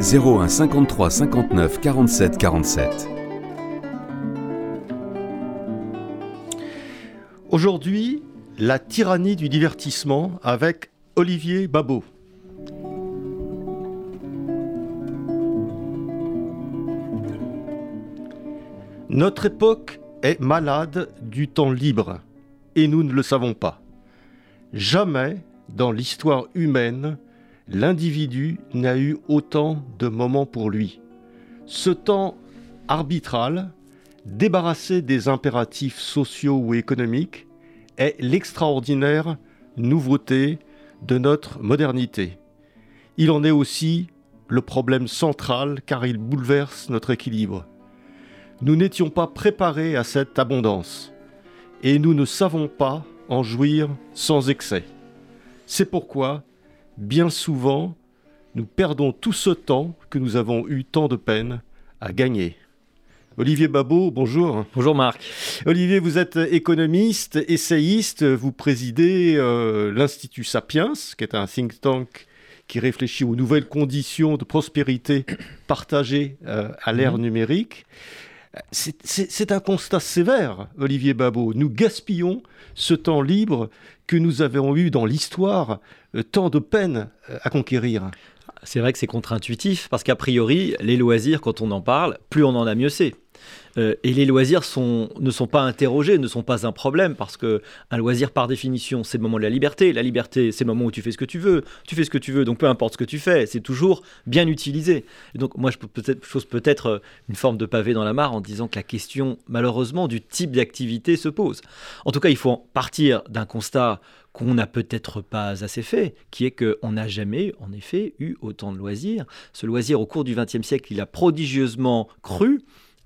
01 53 59 47 47. Aujourd'hui, la tyrannie du divertissement avec Olivier Babot. Notre époque est malade du temps libre et nous ne le savons pas. Jamais dans l'histoire humaine, l'individu n'a eu autant de moments pour lui. Ce temps arbitral, débarrassé des impératifs sociaux ou économiques, est l'extraordinaire nouveauté de notre modernité. Il en est aussi le problème central car il bouleverse notre équilibre. Nous n'étions pas préparés à cette abondance et nous ne savons pas en jouir sans excès. C'est pourquoi, bien souvent, nous perdons tout ce temps que nous avons eu tant de peine à gagner. Olivier Babot, bonjour. Bonjour Marc. Olivier, vous êtes économiste, essayiste, vous présidez euh, l'Institut Sapiens, qui est un think tank qui réfléchit aux nouvelles conditions de prospérité partagées euh, à l'ère mhm. numérique. C'est un constat sévère, Olivier Babot. Nous gaspillons ce temps libre que nous avons eu dans l'histoire euh, tant de peine à conquérir. C'est vrai que c'est contre-intuitif, parce qu'a priori, les loisirs, quand on en parle, plus on en a mieux c'est. Euh, et les loisirs ne sont pas interrogés, ne sont pas un problème, parce que un loisir, par définition, c'est le moment de la liberté. La liberté, c'est le moment où tu fais ce que tu veux. Tu fais ce que tu veux, donc peu importe ce que tu fais, c'est toujours bien utilisé. donc moi, je pose peut-être euh, une forme de pavé dans la mare en disant que la question, malheureusement, du type d'activité se pose. En tout cas, il faut partir d'un constat qu'on n'a peut-être pas assez fait, qui est qu'on n'a jamais, en effet, eu autant de loisirs. Ce loisir, au cours du XXe siècle, il a prodigieusement cru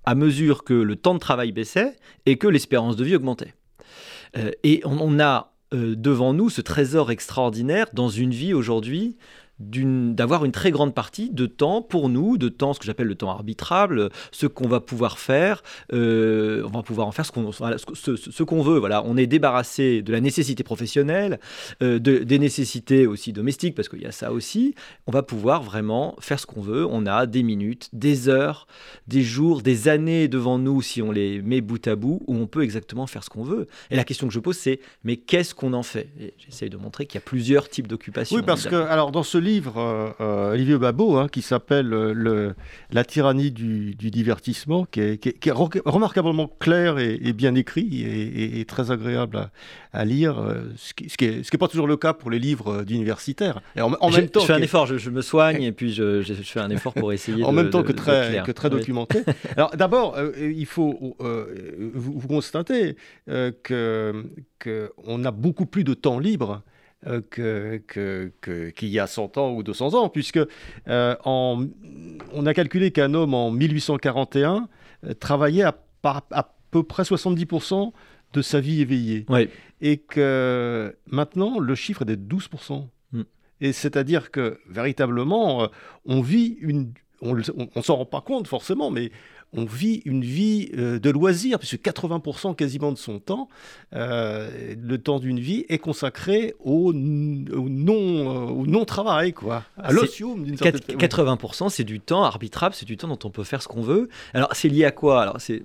à mesure que le temps de travail baissait et que l'espérance de vie augmentait. Euh, et on, a euh, devant nous ce trésor extraordinaire dans une vie aujourd'hui d'avoir une très grande partie de temps pour nous, de temps, ce que j'appelle le temps arbitrable, ce qu'on va pouvoir faire, euh, on va pouvoir en faire ce qu'on ce, veut. Voilà, on est débarrassé de la nécessité professionnelle, euh, de, des nécessités aussi domestiques, parce qu'il y a ça aussi. On va pouvoir vraiment faire ce qu'on veut. On a des minutes, des heures, des jours, des années devant nous, si on les met bout à bout, où on peut exactement faire ce qu'on veut. Et la question que je pose, c'est mais qu'est-ce qu'on en fait? J'essaye de montrer qu'il y a plusieurs types d'occupations. Oui, parce que alors dans ce livre, euh, euh, Olivier Babot, hein, qui s'appelle euh, La tyrannie du, divertissement, qui est, remarquablement clair et, bien écrit et, très agréable à, lire, ce qui n'est pas toujours le cas pour les livres d'universitaires. En, en même temps, je fais un effort, je, me soigne et puis je, fais un effort pour essayer. en même temps que très, que très documenté. Alors d'abord, il faut vous, vous, constatez que qu'on a beaucoup plus de temps libre euh, qu'il y a 100 ans ou 200 ans, puisque euh, on a calculé qu'un homme en 1841 euh, travaillait à, à, peu près 70% de sa vie éveillée. Et que maintenant, le chiffre est de 12%. Mm. Et c'est-à-dire que véritablement, on vit une... On ne s'en rend pas compte forcément, mais on vit une vie euh, de loisirs, puisque 80% quasiment de son temps, euh, le temps d'une vie, est consacré au, non, non travail, quoi, à l'osium d'une certaine 80%, c'est du temps arbitrable, c'est du temps dont on peut faire ce qu'on veut. Alors, c'est lié à quoi? Alors, c'est,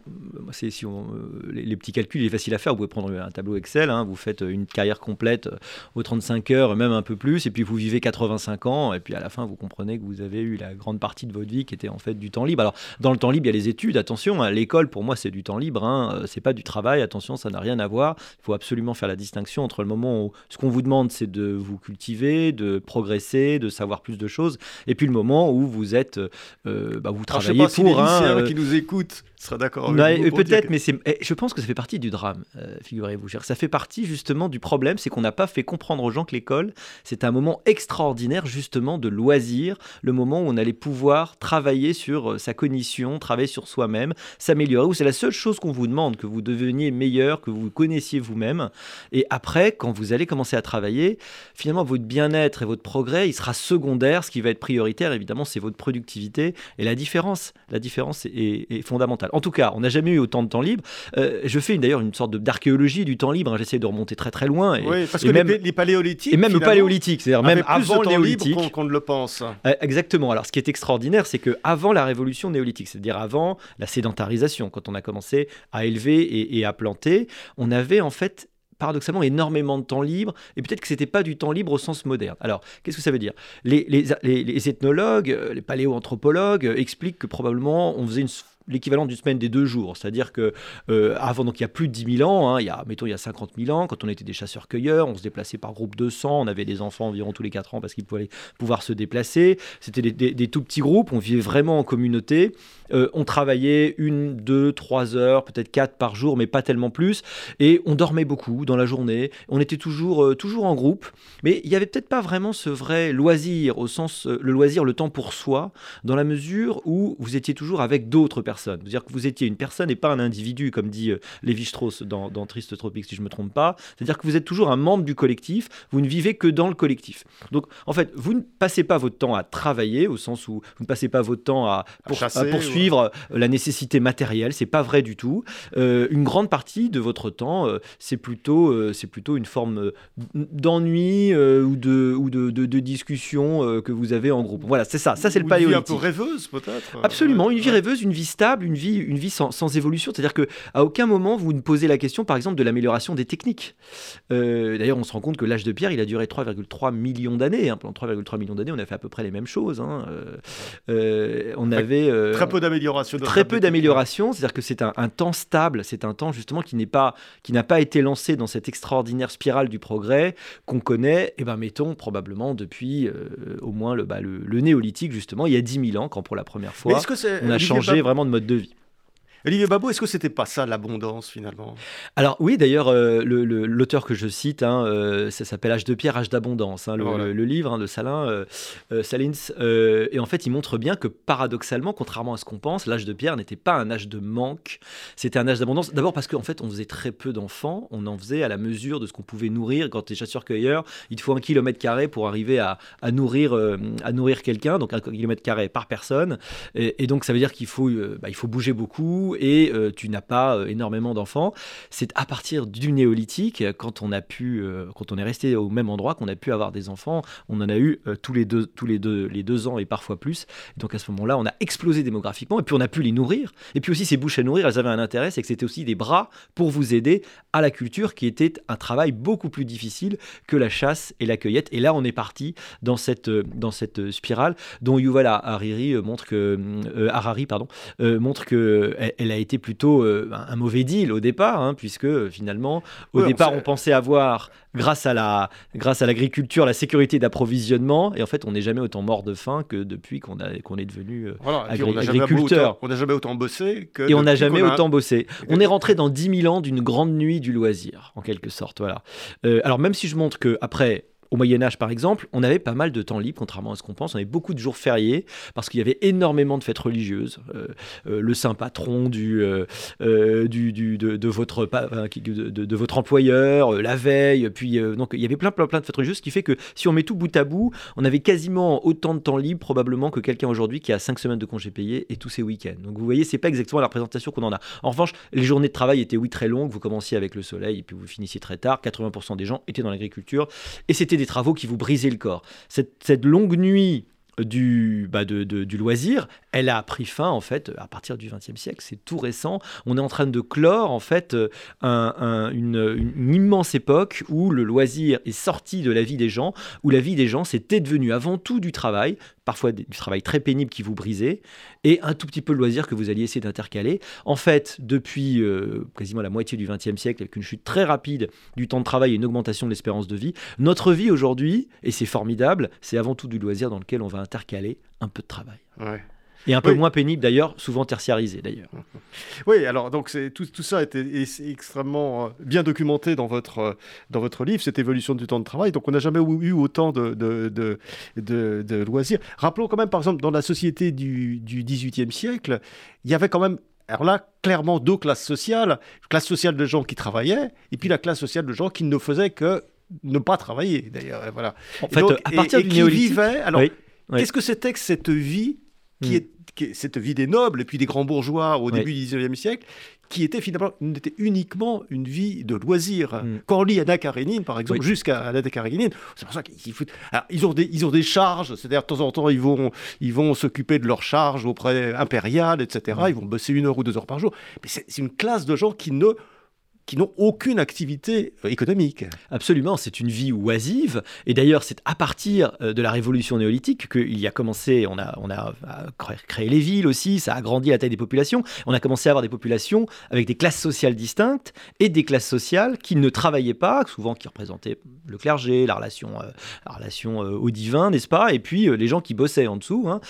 si on, euh, les, petits calculs, il est facile à faire. Vous pouvez prendre un tableau Excel, hein, vous faites une carrière complète aux 35 heures, même un peu plus, et puis vous vivez 85 ans, et puis à la fin, vous comprenez que vous avez eu la grande partie de votre vie qui était en fait du temps libre. Alors, dans le temps libre, il y a les études. Attention, hein, l'école pour moi c'est du temps libre, hein, euh, c'est pas du travail. Attention, ça n'a rien à voir. Il faut absolument faire la distinction entre le moment où ce qu'on vous demande c'est de vous cultiver, de progresser, de savoir plus de choses, et puis le moment où vous êtes, euh, bah, vous travaillez Alors, je sais pas pour si les lycéens qui nous écoutent sera d'accord avec Ouais, vous et pour dire peut-être, mais c'est, eh, je pense que ça fait partie du drame, euh, figurez-vous. Ça fait partie justement du problème, c'est qu'on n'a pas fait comprendre aux gens que l'école, c'est un moment extraordinaire justement de loisir, le moment où on allait pouvoir travailler sur euh, sa cognition, travailler sur soi-même, s'améliorer, où c'est la seule chose qu'on vous demande, que vous deveniez meilleur, que vous vous connaissiez vous-même. Et après, quand vous allez commencer à travailler, finalement, votre bien-être et votre progrès, il sera secondaire. Ce qui va être prioritaire, évidemment, c'est votre productivité. Et la différence, la différence est, est fondamentale. En tout cas, on n'a jamais eu autant de temps libre. Euh, je fais d'ailleurs une sorte d'archéologie du temps libre. hein. J'essaie de remonter très très loin. Et, Oui, parce et que même- les, les paléolithiques. et même le paléolithique, c'est-à-dire même avant le néolithique. qu'on qu'on ne le pense. Euh, Exactement. Alors, ce qui est extraordinaire, c'est que avant la révolution néolithique, c'est-à-dire avant la sédentarisation, quand on a commencé à élever et, et à planter, on avait en fait paradoxalement énormément de temps libre et peut-être que c'était pas du temps libre au sens moderne. Alors, qu'est-ce que ça veut dire? Les, les- les- ethnologues, euh, les paléoanthropologues expliquent que probablement on faisait une l'équivalent d'une semaine des deux jours, c'est-à-dire que euh, avant donc il y a plus de 10 000 ans, hein, il y a mettons il y a 50 000 ans, quand on était des chasseurs-cueilleurs, on se déplaçait par groupe de 100, on avait des enfants environ tous les 4 ans parce qu'ils pouvaient pouvoir se déplacer, c'était des tout petits groupes, on vivait vraiment en communauté, Euh, on travaillait une, deux, trois heures, peut-être quatre par jour, mais pas tellement plus, et on dormait beaucoup dans la journée, on était toujours, euh, toujours en groupe, mais il n'y avait peut-être pas vraiment ce vrai loisir, au sens, euh, le loisir, le temps pour soi, dans la mesure où vous étiez toujours avec d'autres personnes. C'est-à-dire que vous étiez une personne et pas un individu, comme dit Lévi-Strauss dans, dans Triste Tropique, si je ne me trompe pas. C'est-à-dire que vous êtes toujours un membre du collectif, vous ne vivez que dans le collectif. Donc, en fait, vous ne passez pas votre temps à travailler, au sens où vous ne passez pas votre temps à, pour- chasser, à poursuivre euh, la nécessité matérielle, c'est pas vrai du tout. Euh, une grande partie de votre temps, euh, c'est plutôt, euh, c'est plutôt une forme d'ennui ou, de, ou de, de- de discussion que vous avez en groupe. Voilà, c'est ça. Ça, c'est le Ou une vie un paléolithique. peu rêveuse, peut-être. Absolument, une vie rêveuse, une vie stable, une vie, une vie sans, sans évolution. C'est-à-dire que à aucun moment vous ne posez la question, par exemple, de l'amélioration des techniques. D'ailleurs, on se rend compte que l'âge de pierre, il a duré 3,3 millions d'années. hein. Pendant 3,3 millions d'années, on a fait à peu près les mêmes choses. hein. On avait Très peu d'amélioration. Très peu d'amélioration, c'est-à-dire que c'est un, un temps stable, c'est un temps justement qui n'est pas, qui n'a pas été lancé dans cette extraordinaire spirale du progrès qu'on connaît, et ben mettons probablement depuis euh, au moins le, bah, le, le néolithique justement, il y a 10 000 ans, quand pour la première fois on a changé vraiment de mode de vie. Olivier Babot, est-ce que c'était pas ça l'abondance finalement? Alors oui, d'ailleurs, euh, l'auteur que je cite, hein, euh, ça s'appelle Âge de pierre, âge d'abondance, hein, le, Voilà. le- le livre hein, de Salin, euh, Salins, et en fait, il montre bien que paradoxalement, contrairement à ce qu'on pense, l'âge de pierre n'était pas un âge de manque, c'était un âge d'abondance. D'abord parce qu'en fait, on faisait très peu d'enfants, on en faisait à la mesure de ce qu'on pouvait nourrir. Quand tu es chasseur-cueilleur, il te faut un kilomètre carré pour arriver à, à nourrir, à nourrir quelqu'un, donc un kilomètre carré par personne, et, et donc ça veut dire qu'il faut, bah, il faut bouger beaucoup et euh, tu n'as pas euh, énormément d'enfants. C'est à partir du néolithique, quand on a pu, euh, quand on est resté au même endroit, qu'on a pu avoir des enfants. On en a eu tous les deux, tous les deux, les deux ans et parfois plus. Donc à ce moment-là, on a explosé démographiquement et puis on a pu les nourrir. Et puis aussi ces bouches à nourrir, elles avaient un intérêt, c'est que c'était aussi des bras pour vous aider à la culture, qui était un travail beaucoup plus difficile que la chasse et la cueillette. Et là, on est parti dans cette, dans cette spirale dont Yuval Harari euh, montre que Harari pardon montre que elle a été plutôt euh, un un mauvais deal au départ, hein, puisque finalement, au Ouais, départ, on, pensait avoir, grâce à la, grâce à l'agriculture, la sécurité d'approvisionnement, et en fait, on n'est jamais autant mort de faim que depuis qu'on a, qu'on est devenu. euh, Voilà, Agri- on agriculteur. on n'a jamais autant bossé que. et on n'a jamais a- autant bossé. On est rentré dans 10 000 ans d'une grande nuit du loisir, en quelque sorte. Voilà. Euh, alors, même si je montre que après. Au Moyen Âge, par exemple, on avait pas mal de temps libre, contrairement à ce qu'on pense. On avait beaucoup de jours fériés parce qu'il y avait énormément de fêtes religieuses. Euh, euh, le saint patron de, votre, employeur, euh, la veille. Puis donc il y avait plein, plein, plein de fêtes religieuses, ce qui fait que si on met tout bout à bout, on avait quasiment autant de temps libre probablement que quelqu'un aujourd'hui qui a 5 semaines de congés payés et tous ses week-ends. Donc vous voyez, c'est pas exactement la représentation qu'on en a. En revanche, les journées de travail étaient oui très longues. Vous commenciez avec le soleil et puis vous finissiez très tard. 80% des gens étaient dans l'agriculture et c'était travaux qui vous brisaient le corps. Cette, longue nuit du, bah, du loisir, elle a pris fin en fait à partir du XXe siècle. C'est tout récent. On est en train de clore en fait euh, un- un- une, immense époque où le loisir est sorti de la vie des gens, où la vie des gens c'était devenu avant tout du travail, parfois du travail très pénible qui vous brisait, et un tout petit peu de loisir que vous alliez essayer d'intercaler. En fait, depuis euh, quasiment la moitié du XXe siècle, avec une chute très rapide du temps de travail et une augmentation de l'espérance de vie, notre vie aujourd'hui, et c'est formidable, c'est avant tout du loisir dans lequel on va intercaler un peu de travail. Et un peu moins pénible d'ailleurs, souvent tertiarisé d'ailleurs. Oui, alors donc tout, tout ça est, extrêmement euh, bien documenté dans votre, euh, dans votre livre, cette évolution du temps de travail. Donc on n'a jamais eu autant de, de, de, de, loisirs. Rappelons quand même, par exemple, dans la société du, du XVIIIe siècle, il y avait quand même alors là, clairement, deux classes sociales. Classe sociale de gens qui travaillaient, et puis la classe sociale de gens qui ne faisaient que ne pas travailler, d'ailleurs. Voilà. En fait, à partir du néolithique... alors, qu'est-ce que c'était que cette vie qui hmm. est cette vie des nobles et puis des grands bourgeois au début du XIXe siècle, qui était finalement était uniquement une vie de loisir. Mm. Quand on lit Anna Karenine, par exemple, jusqu'à Anna Karenine, c'est pour ça qu'ils ils ont des ils ont des charges, c'est-à-dire de temps en temps ils vont ils vont s'occuper de leurs charges auprès impériales, etc. Mm. Ils vont bosser une heure ou deux heures par jour. Mais c'est une classe de gens qui ne qui n'ont aucune activité euh, économique. Absolument, c'est une vie oisive. Et d'ailleurs, c'est à partir euh, de la révolution néolithique qu'il y a commencé, on a, on a créé les villes aussi, ça a agrandi la taille des populations. On a commencé à avoir des populations avec des classes sociales distinctes et des classes sociales qui ne travaillaient pas, souvent qui représentaient le clergé, la relation, euh, la relation au divin, n'est-ce pas? Et puis les gens qui bossaient en dessous. Hein.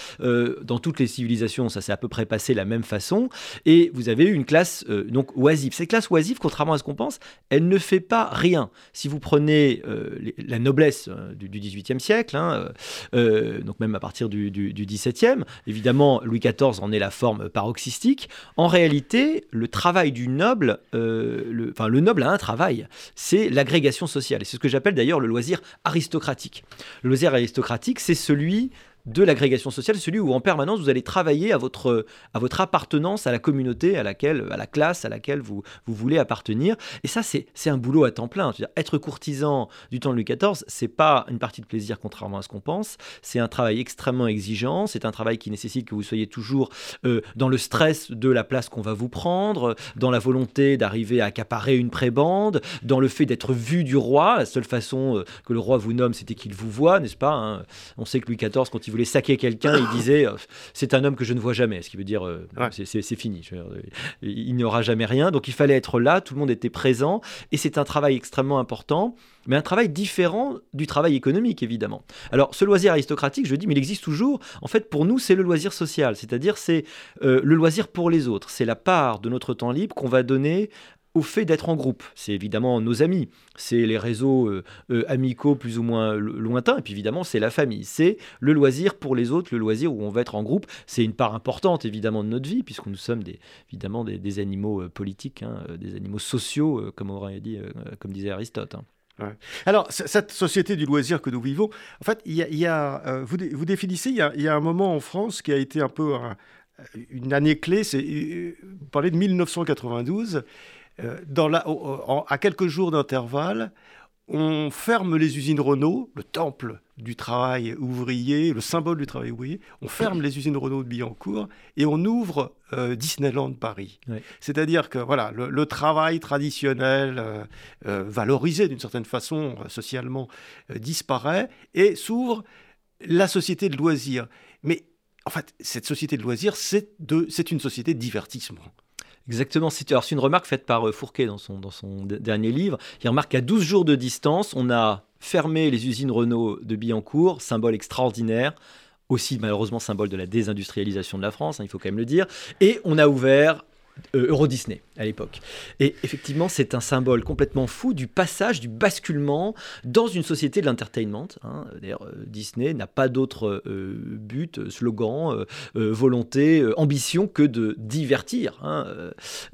dans toutes les civilisations, ça s'est à peu près passé la même façon. Et vous avez eu une classe donc oisive. Ces classes oisives, contrairement à ce qu'on pense, elle ne fait pas rien. Si vous prenez euh, la noblesse euh, du, XVIIIe siècle, hein, euh, donc même à partir du, XVIIe, évidemment Louis XIV en est la forme paroxystique. En réalité, le travail du noble, le, enfin le noble a un travail, c'est l'agrégation sociale. Et c'est ce que j'appelle d'ailleurs le loisir aristocratique. Le loisir aristocratique, c'est celui de l'agrégation sociale, celui où en permanence vous allez travailler à votre, à votre appartenance à la communauté, à laquelle, à la classe à laquelle vous, vous voulez appartenir. Et ça, c'est un boulot à temps plein. être courtisan du temps de Louis XIV, c'est pas une partie de plaisir contrairement à ce qu'on pense. C'est un travail extrêmement exigeant. C'est un travail qui nécessite que vous soyez toujours euh, dans le stress de la place qu'on va vous prendre, dans la volonté d'arriver à accaparer une prébande, dans le fait d'être vu du roi. La seule façon euh, que le roi vous nomme, c'était qu'il vous voit, n'est-ce pas hein? On sait que Louis XIV, quand il voulait saquer quelqu'un, il disait euh, c'est un homme que je ne vois jamais, ce qui veut dire euh, c'est fini. il n'y aura jamais rien. Donc il fallait être là, tout le monde était présent, et c'est un travail extrêmement important, mais un travail différent du travail économique évidemment. Alors ce loisir aristocratique, je dis, mais il existe toujours. En fait, pour nous, c'est le loisir social, c'est-à-dire c'est euh, le loisir pour les autres. C'est la part de notre temps libre qu'on va donner au fait d'être en groupe. C'est évidemment nos amis, c'est les réseaux euh, euh, amicaux plus ou moins lointains, et puis évidemment c'est la famille. C'est le loisir pour les autres, le loisir où on va être en groupe. C'est une part importante évidemment de notre vie, puisque nous sommes des, évidemment des, animaux euh, politiques, hein, des animaux sociaux, comme, aurait dit, comme disait Aristote. Hein. Alors, cette société du loisir que nous vivons, en fait, il y a, vous, définissez, il y, a, un moment en France qui a été un peu une année clé, c'est, vous parlez de 1992, euh, dans la, à quelques jours d'intervalle, on ferme les usines Renault, le temple du travail ouvrier, le symbole du travail ouvrier. On ferme les usines Renault de Billancourt et on ouvre euh, Disneyland Paris. C'est-à-dire que voilà, le, travail traditionnel, euh, valorisé d'une certaine façon socialement, disparaît et s'ouvre la société de loisirs. Mais en fait, cette société de loisirs, c'est une société de divertissement. Exactement. C'est une remarque faite par euh, Fourquet dans son, dans son dernier livre. Il remarque qu'à 12 jours de distance, on a fermé les usines Renault de Billancourt, symbole extraordinaire, aussi malheureusement symbole de la désindustrialisation de la France, hein, il faut quand même le dire, et on a ouvert euh, Euro Disney à l'époque. Et effectivement, c'est un symbole complètement fou du passage, du basculement dans une société de l'entertainment. Hein. D'ailleurs, euh, Disney n'a pas d'autre euh, but, slogan, volonté, ambition que de divertir. Hein,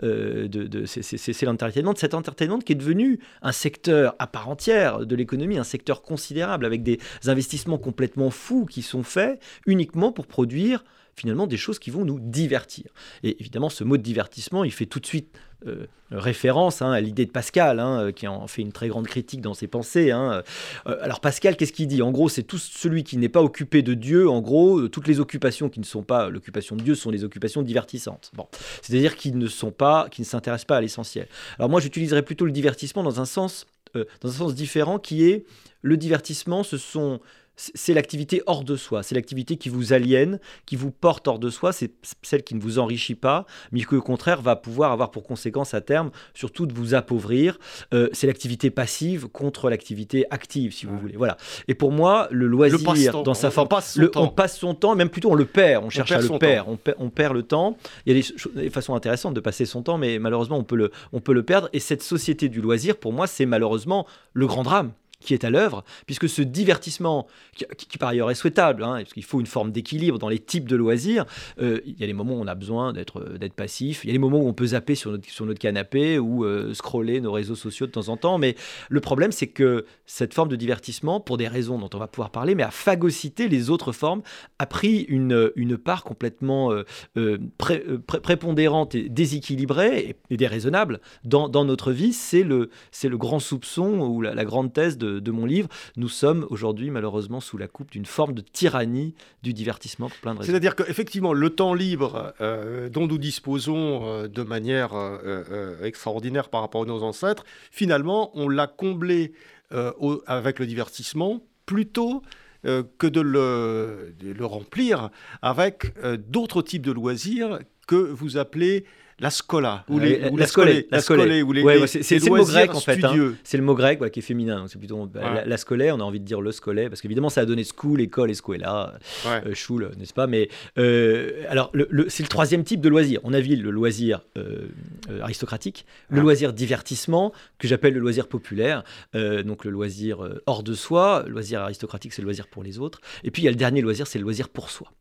c'est l'entertainment. Cet entertainment qui est devenu un secteur à part entière de l'économie, un secteur considérable avec des investissements complètement fous qui sont faits uniquement pour produire finalement des choses qui vont nous divertir. Et évidemment, ce mot de divertissement, il fait tout de suite euh, référence hein, à l'idée de Pascal, hein, euh, qui en fait une très grande critique dans ses pensées. Hein. Euh, alors Pascal, qu'est-ce qu'il dit? En gros, c'est tout celui qui n'est pas occupé de Dieu. En gros, toutes les occupations qui ne sont pas l'occupation de Dieu sont les occupations divertissantes. Bon, c'est-à-dire qui ne sont pas, qui ne s'intéressent pas à l'essentiel. Alors moi, j'utiliserais plutôt le divertissement dans un sens, dans un sens différent, qui est le divertissement. Ce sont c'est l'activité hors de soi, c'est l'activité qui vous aliène, qui vous porte hors de soi, c'est celle qui ne vous enrichit pas, mais qui au contraire va pouvoir avoir pour conséquence à terme surtout de vous appauvrir. Euh, c'est l'activité passive contre l'activité active, si vous voulez. Voilà. Et pour moi, le loisir dans sa forme, on passe, son temps. on passe son temps, même plutôt on le perd, on cherche à le perdre, on, perd le temps. Il y a des, façons intéressantes de passer son temps, mais malheureusement on peut le, on peut le perdre. Et cette société du loisir, pour moi, c'est malheureusement le grand drame qui est à l'œuvre, puisque ce divertissement, qui, par ailleurs est souhaitable, hein, parce qu'il faut une forme d'équilibre dans les types de loisirs, euh, il y a des moments où on a besoin d'être euh, d'être passif, il y a des moments où on peut zapper sur notre, canapé ou euh, scroller nos réseaux sociaux de temps en temps, mais le problème c'est que cette forme de divertissement, pour des raisons dont on va pouvoir parler, mais a phagocyté les autres formes, a pris une, part complètement prépondérante et déséquilibrée et, déraisonnable dans, notre vie, c'est le grand soupçon ou la grande thèse de de, mon livre, nous sommes aujourd'hui malheureusement sous la coupe d'une forme de tyrannie du divertissement pour plein de raisons. C'est-à-dire qu'effectivement, le temps libre euh, dont nous disposons euh, de manière euh, extraordinaire par rapport à nos ancêtres, finalement, on l'a comblé avec le divertissement plutôt que de le, de le, remplir avec d'autres types de loisirs que vous appelez la scola ou les, ou la, scolée, la scolée, ou les, ouais, c'est le mot grec en fait. Hein. C'est le mot grec qui est féminin. C'est plutôt bah, la, scolée. On a envie de dire le scolé parce qu'évidemment ça a donné school, école, escuela, euh, schule, n'est-ce pas Mais euh, alors c'est le troisième type de loisir. On a vu le loisir euh, aristocratique, le loisir divertissement que j'appelle le loisir populaire. donc le loisir hors de soi, le loisir aristocratique c'est le loisir pour les autres. Et puis il y a le dernier loisir, c'est le loisir pour soi.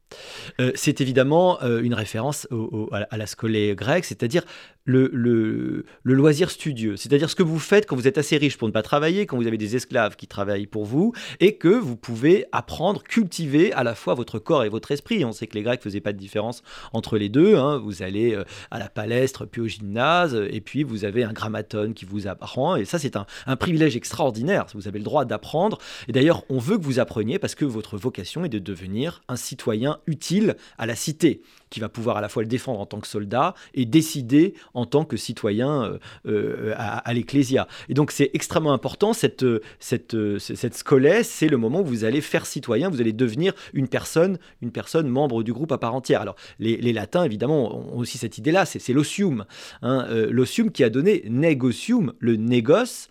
C'est évidemment une référence à la scolée grecque c'est-à-dire le, loisir studieux, c'est-à-dire ce que vous faites quand vous êtes assez riche pour ne pas travailler, quand vous avez des esclaves qui travaillent pour vous, et que vous pouvez apprendre, cultiver à la fois votre corps et votre esprit. On sait que les Grecs faisaient pas de différence entre les deux. Hein. Vous allez euh, à la palestre, puis au gymnase, et puis vous avez un grammaton qui vous apprend, et ça c'est un, un privilège extraordinaire. Vous avez le droit d'apprendre, et d'ailleurs on veut que vous appreniez parce que votre vocation est de devenir un citoyen utile à la cité qui va pouvoir à la fois le défendre en tant que soldat et décider en tant que citoyen euh, euh, à, l'Ecclésia. Et donc c'est extrêmement important, cette, cette, cette scolaire, c'est le moment où vous allez faire citoyen, vous allez devenir une personne, une personne membre du groupe à part entière. Alors les, latins, évidemment, ont aussi cette idée-là, c'est l'osium. Hein, euh, l'osium qui a donné negocium, le négoce,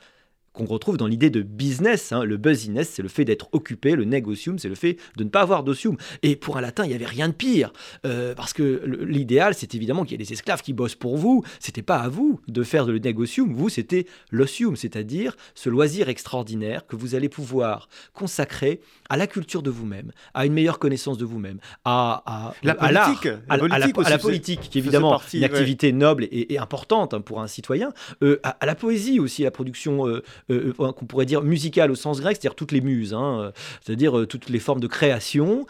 qu'on retrouve dans l'idée de business. Hein. Le business, c'est le fait d'être occupé, le negocium, c'est le fait de ne pas avoir d'osium. Et pour un latin, il n'y avait rien de pire, euh, parce que l'idéal, c'est évidemment qu'il y ait des esclaves qui bossent pour vous. C'était pas à vous de faire le negocium, vous, c'était l'osium, c'est-à-dire ce loisir extraordinaire que vous allez pouvoir consacrer à la culture de vous-même, à une meilleure connaissance de vous-même, à, la politique, à, la, politique, qui est évidemment une activité noble et, importante hein, pour un citoyen, euh, à, la poésie aussi, la production euh, euh, euh, qu'on pourrait dire musicale au sens grec, c'est-à-dire toutes les muses, hein, euh, c'est-à-dire toutes les formes de création,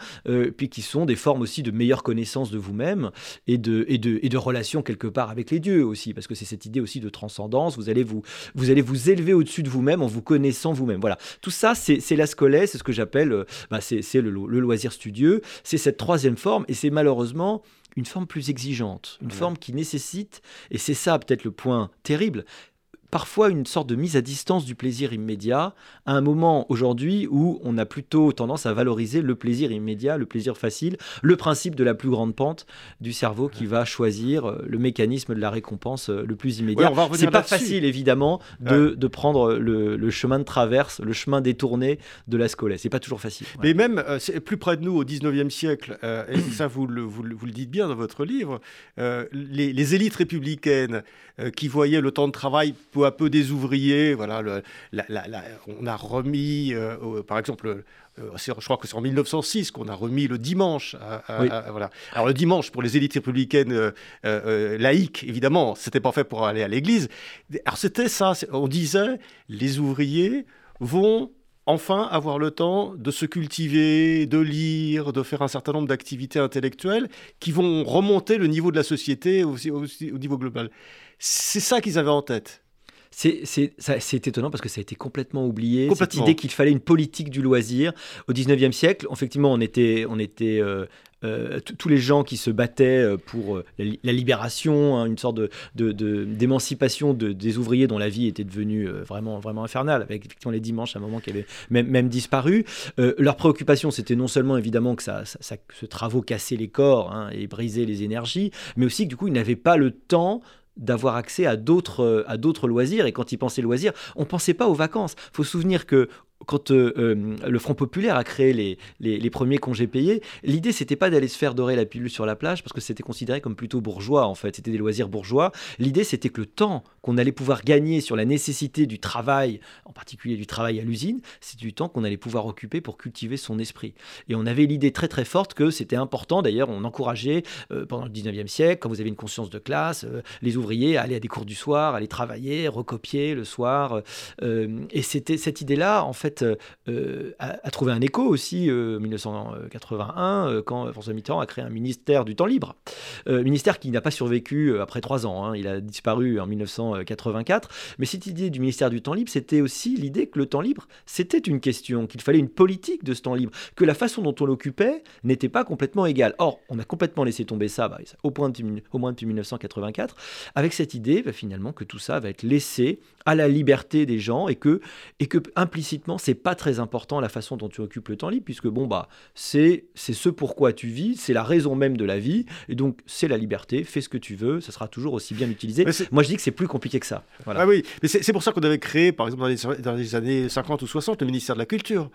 puis qui sont des formes aussi de meilleure connaissance de vous-même et de, et, de, et de relation quelque part avec les dieux aussi, parce que c'est cette idée aussi de transcendance, vous allez vous, vous, allez vous élever au-dessus de vous-même en vous connaissant vous-même. Voilà, tout ça, c'est la scolée, c'est ce que j'appelle, bah, c'est le, le loisir studieux, c'est cette troisième forme, et c'est malheureusement une forme plus exigeante, une forme qui nécessite, et c'est ça peut-être le point terrible, parfois une sorte de mise à distance du plaisir immédiat, à un moment aujourd'hui où on a plutôt tendance à valoriser le plaisir immédiat, le plaisir facile, le principe de la plus grande pente du cerveau qui va choisir euh, le mécanisme de la récompense euh, le plus immédiat. c'est pas facile évidemment de, prendre le, chemin de traverse, le chemin détourné de la scolée. C'est pas toujours facile. Mais même euh, plus près de nous au 19e siècle, et ça vous le, vous, le, dites bien dans votre livre, les, les, élites républicaines qui voyaient le temps de travail peu à peu des ouvriers. Voilà, le, on a remis, euh, par exemple, euh, je crois que c'est en 1906 qu'on a remis le dimanche. voilà. Alors le dimanche, pour les élites républicaines euh, laïques, évidemment, c'était pas fait pour aller à l'église. Alors c'était ça, on disait, les ouvriers vont enfin avoir le temps de se cultiver, de lire, de faire un certain nombre d'activités intellectuelles qui vont remonter le niveau de la société aussi, aussi au niveau global. C'est ça qu'ils avaient en tête. C'est étonnant parce que ça a été complètement oublié. Cette idée qu'il fallait une politique du loisir. Au 19e siècle, effectivement, on était, on était euh, euh, tous les gens qui se battaient euh, pour la, libération, hein, une sorte de, d'émancipation de, des ouvriers dont la vie était devenue vraiment, vraiment infernale, avec effectivement les dimanches à un moment qui avaient même, même disparu. leur préoccupation, c'était non seulement évidemment que ça, ça, ce travaux cassait les corps hein, et brisait les énergies, mais aussi que du coup, ils n'avaient pas le temps d'avoir accès à d'autres à d'autres loisirs. Et quand ils pensaient loisirs on pensait pas aux vacances. Faut se souvenir que quand euh, euh, le Front populaire a créé les, les, premiers congés payés, l'idée c'était pas d'aller se faire dorer la pilule sur la plage parce que c'était considéré comme plutôt bourgeois en fait, c'était des loisirs bourgeois. L'idée c'était que le temps qu'on allait pouvoir gagner sur la nécessité du travail, en particulier du travail à l'usine, c'est du temps qu'on allait pouvoir occuper pour cultiver son esprit. Et on avait l'idée très très forte que c'était important, d'ailleurs on encourageait euh, pendant le 19e siècle, quand vous avez une conscience de classe, les ouvriers à aller à des cours du soir, à aller travailler, recopier le soir. et c'était cette idée-là en fait euh, euh, a, trouvé un écho aussi en euh, 1981 quand François Mitterrand a créé un ministère du temps libre. ministère qui n'a pas survécu après trois ans. Hein. il a disparu en 1984. Mais cette idée du ministère du temps libre, c'était aussi l'idée que le temps libre, c'était une question, qu'il fallait une politique de ce temps libre, que la façon dont on l'occupait n'était pas complètement égale. Or, on a complètement laissé tomber ça, bah, au, point au moins depuis 1984, avec cette idée bah, finalement que tout ça va être laissé à la liberté des gens et que, et que implicitement, c'est pas très important la façon dont tu occupes le temps libre, puisque bon, bah, c'est ce pourquoi tu vis, c'est la raison même de la vie, et donc c'est la liberté, fais ce que tu veux, ça sera toujours aussi bien utilisé. Moi, je dis que c'est plus compliqué que ça. Ah oui, mais c'est pour ça qu'on avait créé, par exemple, dans les, dans les, années 50 ou 60, le ministère de la Culture.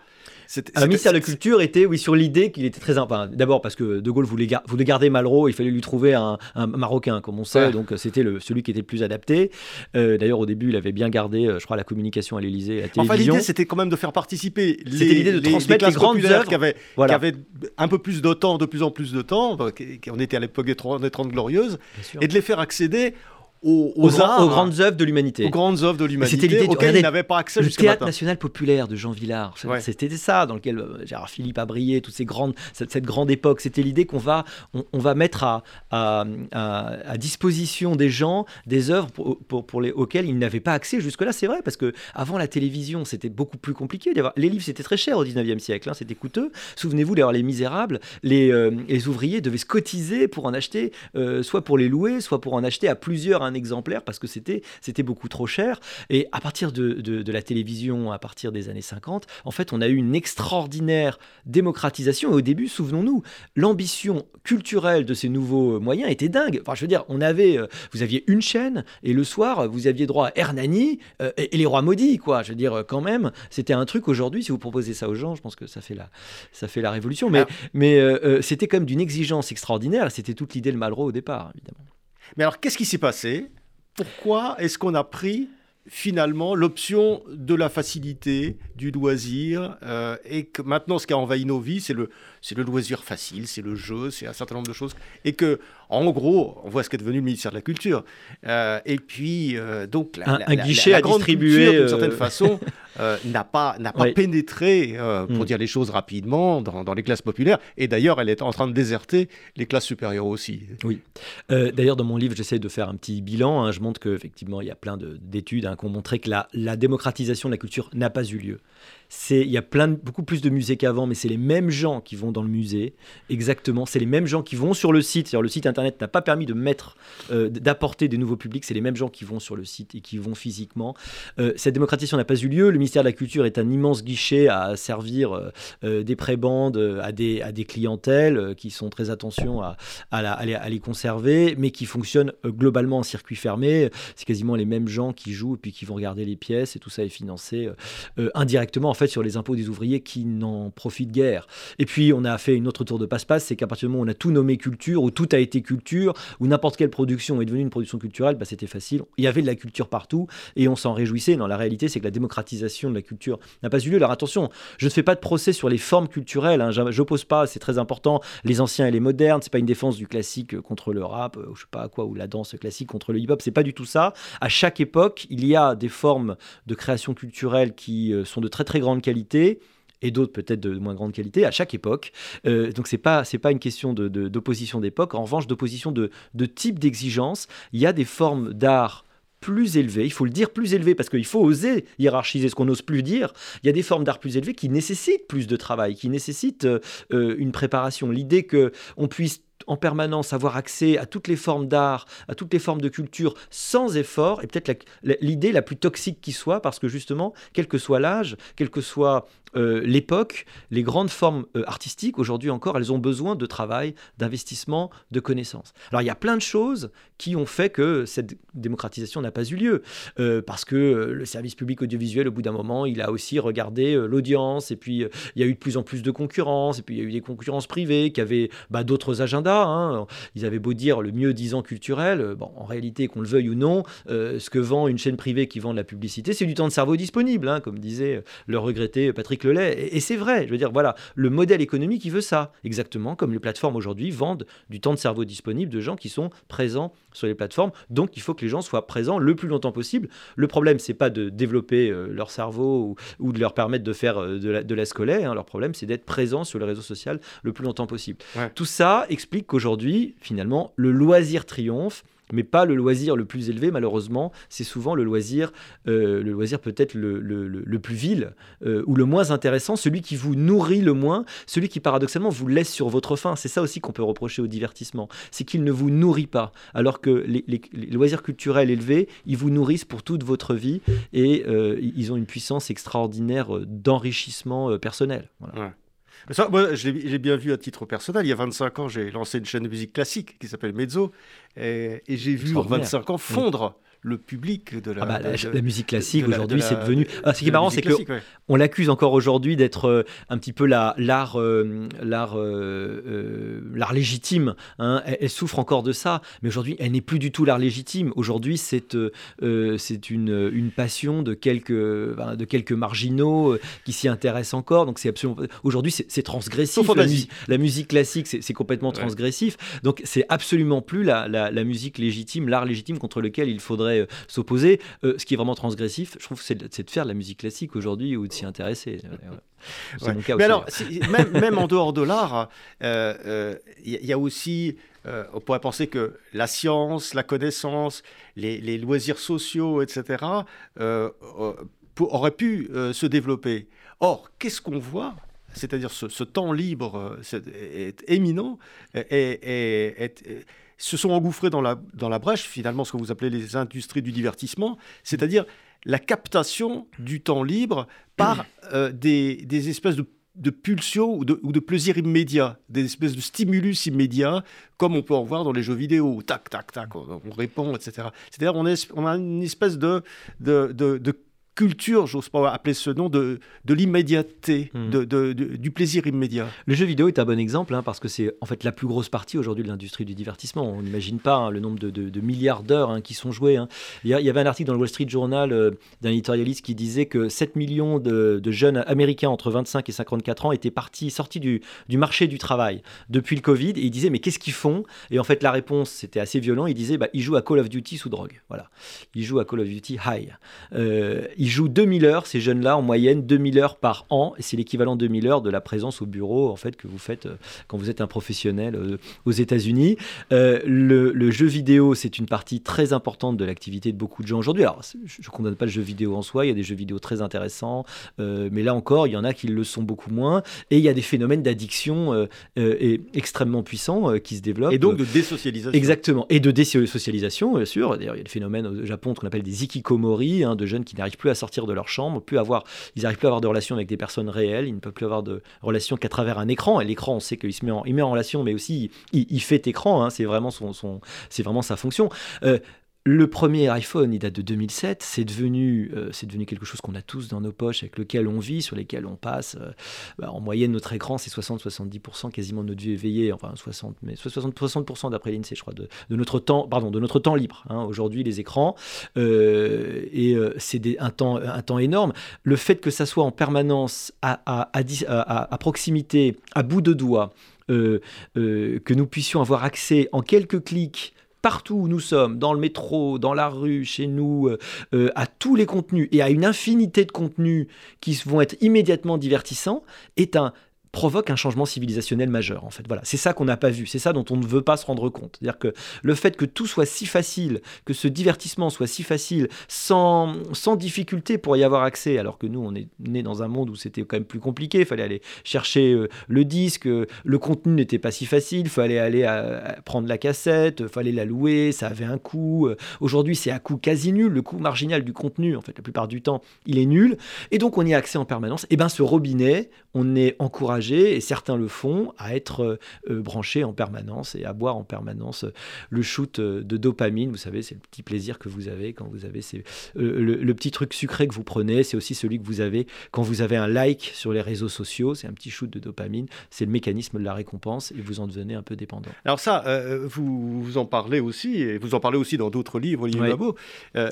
Le ministère de la Culture était, oui, sur l'idée qu'il était très. Enfin, D'abord parce que De Gaulle voulait, voulait garder Malraux, il fallait lui trouver un, Marocain, comme on sait, donc c'était celui qui était le plus adapté. Euh, d'ailleurs, au début, il avait bien gardé, euh, je crois, la communication à l'Élysée, la télévision. Enfin, l'idée, c'était quand même de faire participer les, l'idée de transmettre les, grandes œuvres qui avaient, qui avaient, un peu plus de temps, de plus en plus de temps. On était à l'époque des 30 glorieuses, et de les faire accéder aux, grandes œuvres de l'humanité. Aux grandes œuvres de l'humanité c'était l'idée auxquelles il n'avait pas accès Le théâtre national populaire de Jean Villard, c'était ça dans lequel euh, Gérard Philippe a brillé, toutes ces grandes, cette, grande époque. C'était l'idée qu'on va, on, va mettre à, à, à, disposition des gens des œuvres pour, pour, pour les, auxquelles ils n'avaient pas accès jusque-là. C'est vrai, parce que avant la télévision, c'était beaucoup plus compliqué. Les livres, c'était très cher au 19e siècle, hein, c'était coûteux. Souvenez-vous d'ailleurs, les misérables, les, euh, les, ouvriers devaient se cotiser pour en acheter, euh, soit pour les louer, soit pour en acheter à plusieurs exemplaires parce que c'était c'était beaucoup trop cher. Et à partir de, de, la télévision, à partir des années 50, en fait, on a eu une extraordinaire démocratisation. Et au début, souvenons-nous, l'ambition culturelle de ces nouveaux moyens était dingue. Enfin, je veux dire, on avait, euh, vous aviez une chaîne et le soir, vous aviez droit à Hernani euh, et, les rois maudits, quoi. Je veux dire, quand même, c'était un truc aujourd'hui. Si vous proposez ça aux gens, je pense que ça fait la, ça fait la révolution. Mais, ah. mais euh, c'était comme d'une exigence extraordinaire. C'était toute l'idée de Malraux au départ, évidemment. Mais alors, qu'est-ce qui s'est passé? Pourquoi est-ce qu'on a pris finalement l'option de la facilité, du loisir, euh, et que maintenant ce qui a envahi nos vies, c'est le, c'est le loisir facile, c'est le jeu, c'est un certain nombre de choses, et que en gros, on voit ce qu'est devenu le ministère de la Culture, euh, et puis euh, donc la, un, guichet à distribuer d'une certaine façon n'a pas n'a pas pénétré, pour hmm. dire les choses rapidement, dans, dans, les classes populaires, et d'ailleurs elle est en train de déserter les classes supérieures aussi. Oui. d'ailleurs dans mon livre j'essaie de faire un petit bilan, hein. je montre qu'effectivement il y a plein d'études qui ont montré que la, la démocratisation de la culture n'a pas eu lieu il y a beaucoup plus de musées qu'avant, mais c'est les mêmes gens qui vont dans le musée, exactement. C'est les mêmes gens qui vont sur le site. le site internet n'a pas permis de mettre, euh, d'apporter des nouveaux publics. C'est les mêmes gens qui vont sur le site et qui vont physiquement. Euh, cette démocratisation n'a pas eu lieu. Le ministère de la Culture est un immense guichet à servir euh, des prébandes à des, à des clientèles qui sont très attention à, à, les, à, les, conserver, mais qui fonctionnent globalement en circuit fermé. C'est quasiment les mêmes gens qui jouent et puis qui vont regarder les pièces et tout ça est financé indirectement en fait sur les impôts des ouvriers qui n'en profitent guère. Et puis on a fait une autre tour de passe-passe, c'est qu'à partir du moment où on a tout nommé culture, où tout a été culture, où n'importe quelle production est devenue une production culturelle, bah, c'était facile. Il y avait de la culture partout et on s'en réjouissait. Non, la réalité c'est que la démocratisation de la culture n'a pas eu lieu. Alors attention, je ne fais pas de procès sur les formes culturelles, hein. j'oppose pas, c'est très important, les anciens et les modernes, c'est pas une défense du classique contre le rap, ou je sais pas quoi, ou la danse classique contre le hip-hop, c'est pas du tout ça. À chaque époque, il y a des formes de création culturelle qui euh, sont de très très grande qualité et d'autres peut-être de moins grande qualité à chaque époque. Euh, donc c'est pas c'est pas une question d'opposition de, d'époque, en revanche d'opposition de, de type d'exigence. Il y a des formes d'art plus élevées, il faut le dire plus élevées parce qu'il faut oser hiérarchiser ce qu'on n'ose plus dire. Il y a des formes d'art plus élevées qui nécessitent plus de travail, qui nécessitent euh, euh, une préparation. L'idée qu'on puisse en permanence avoir accès à toutes les formes d'art, à toutes les formes de culture sans effort, est peut-être l'idée la, plus toxique qui soit, parce que justement, quel que soit l'âge, quel que soit euh, l'époque, les grandes formes euh, artistiques, aujourd'hui encore, elles ont besoin de travail, d'investissement, de connaissances. Alors il y a plein de choses qui ont fait que cette démocratisation n'a pas eu lieu, euh, parce que le service public audiovisuel, au bout d'un moment, il a aussi regardé l'audience, et puis il y a eu de plus en plus de concurrence, et puis il y a eu des concurrences privées qui avaient bah, d'autres agendas. Hein. Ils avaient beau dire le mieux disant culturel, bon, en réalité, qu'on le veuille ou non, ce que vend une chaîne privée qui vend de la publicité, c'est du temps de cerveau disponible, hein, comme disait le regretté Patrick et, c'est vrai, je veux dire, voilà, le modèle économique, il veut ça. Exactement comme les plateformes aujourd'hui vendent du temps de cerveau disponible de gens qui sont présents sur les plateformes. Donc, il faut que les gens soient présents le plus longtemps possible. Le problème, c'est pas de développer euh, leur cerveau ou, de leur permettre de faire euh, de, la, de la scolaire. Hein. Leur problème, c'est d'être présent sur le réseau social le plus longtemps possible. Tout ça explique qu'aujourd'hui, finalement, le loisir triomphe mais pas le loisir le plus élevé, malheureusement. C'est souvent le loisir, euh, le loisir peut-être le, le, plus vil euh, ou le moins intéressant, celui qui vous nourrit le moins, celui qui paradoxalement vous laisse sur votre faim. C'est ça aussi qu'on peut reprocher au divertissement, c'est qu'il ne vous nourrit pas, alors que les, loisirs culturels élevés, ils vous nourrissent pour toute votre vie et euh, ils ont une puissance extraordinaire d'enrichissement personnel. Ça, moi, j'ai bien vu à titre personnel. Il y a 25 ans, j'ai lancé une chaîne de musique classique qui s'appelle Mezzo. Et, et j'ai vu en 25 ans fondre le public de la, ah bah, la, musique classique aujourd'hui c'est devenu ah, ce qui est marrant c'est que on l'accuse encore aujourd'hui d'être euh, un petit peu l'art euh, l'art euh, l'art légitime hein. elle, souffre encore de ça mais aujourd'hui elle n'est plus du tout l'art légitime. Aujourd'hui c'est c'est une, une passion de quelques de quelques marginaux qui s'y intéressent encore. Donc c'est absolument aujourd'hui c'est transgressif. La, la, musique classique c'est complètement transgressif. Donc c'est absolument plus la, la musique légitime l'art légitime contre lequel il faudrait euh, s'opposer. Euh, ce qui est vraiment transgressif, je trouve, c'est de, faire de la musique classique aujourd'hui ou de s'y intéresser. C'est mon cas Mais alors, même, même, en dehors de l'art, il euh, y, a aussi on pourrait penser que la science, la connaissance, les, loisirs sociaux, etc., auraient pu se développer. Or, qu'est-ce qu'on voit? C'est-à-dire ce, ce, temps libre est, éminent, et se sont engouffrés dans la, dans la brèche, finalement, ce que vous appelez les industries du divertissement, c'est-à-dire la captation du temps libre par euh, des, des, espèces de, de pulsions ou de, ou de plaisirs immédiats, des espèces de stimulus immédiats, comme on peut en voir dans les jeux vidéo. Tac, tac, tac, on, répond, etc. C'est-à-dire on, on, a une espèce de, de, de, de culture, j'ose pas appeler ce nom, de, de l'immédiateté, hmm. de, du plaisir immédiat. Le jeu vidéo est un bon exemple, hein, parce que c'est en fait la plus grosse partie aujourd'hui de l'industrie du divertissement. On n'imagine pas hein, le nombre de, milliards d'heures hein, qui sont jouées. Il, y avait un article dans le Wall Street Journal euh, d'un éditorialiste qui disait que 7 millions de, jeunes américains entre 25 et 54 ans étaient partis, sortis du, du, marché du travail depuis le Covid, et il disait mais qu'est-ce qu'ils font? Et en fait la réponse c'était assez violent, il disait bah, ils jouent à Call of Duty sous drogue. Voilà. Ils jouent à Call of Duty high. Euh, ils jouent 2000 heures, ces jeunes-là, en moyenne, 2000 heures par an. Et c'est l'équivalent de 2000 heures de la présence au bureau, en fait, que vous faites euh, quand vous êtes un professionnel euh, aux États-Unis. Euh, le, jeu vidéo, c'est une partie très importante de l'activité de beaucoup de gens aujourd'hui. Alors, je ne condamne pas le jeu vidéo en soi, il y a des jeux vidéo très intéressants, mais là encore, il y en a qui le sont beaucoup moins. Et il y a des phénomènes d'addiction extrêmement puissants qui se développent. Et donc de désocialisation. Exactement. Et de désocialisation, bien sûr. D'ailleurs, il y a des phénomènes au Japon qu'on appelle des ikikomori, hein, de jeunes qui n'arrivent plus à sortir de leur chambre, plus avoir, ils n'arrivent plus à avoir de relations avec des personnes réelles, ils ne peuvent plus avoir de relations qu'à travers un écran. Et l'écran, on sait qu'il se met en, relation, mais aussi il, fait écran, hein, c'est vraiment sa fonction. Euh, le premier iPhone, il date de 2007. C'est devenu, euh, c'est devenu quelque chose qu'on a tous dans nos poches, avec lequel on vit, sur lesquels on passe. Euh, bah, en moyenne, notre écran, c'est 60-70% quasiment de notre vie éveillée. Enfin, 60, mais 60%, 60 d'après l'INSEE, je crois, de, notre temps, pardon, de notre temps libre. Hein, aujourd'hui, les écrans. Euh, et c'est un temps, un temps énorme. Le fait que ça soit en permanence à, proximité, à bout de doigt, que nous puissions avoir accès en quelques clics partout où nous sommes, dans le métro, dans la rue, chez nous, euh, euh, à tous les contenus et à une infinité de contenus qui vont être immédiatement divertissants, est un provoque un changement civilisationnel majeur. En fait, voilà, c'est ça qu'on n'a pas vu, c'est ça dont on ne veut pas se rendre compte. C'est-à-dire que le fait que tout soit si facile, que ce divertissement soit si facile, sans, sans difficulté pour y avoir accès, alors que nous, on est né dans un monde où c'était quand même plus compliqué, il fallait aller chercher euh, le disque, le contenu n'était pas si facile, il fallait aller prendre la cassette, il fallait la louer, ça avait un coût. Aujourd'hui, c'est à coût quasi nul, le coût marginal du contenu, en fait, la plupart du temps, il est nul, et donc on y a accès en permanence. Et bien ce robinet, on est encouragé, et certains le font, à être euh, euh, branché en permanence et à boire en permanence euh, le shoot de dopamine. Vous savez, c'est le petit plaisir que vous avez quand vous avez le, petit truc sucré que vous prenez, c'est aussi celui que vous avez quand vous avez un like sur les réseaux sociaux, c'est un petit shoot de dopamine, c'est le mécanisme de la récompense et vous en devenez un peu dépendant. Alors ça, vous, vous en parlez aussi, et vous en parlez aussi dans d'autres livres, Olivier oui.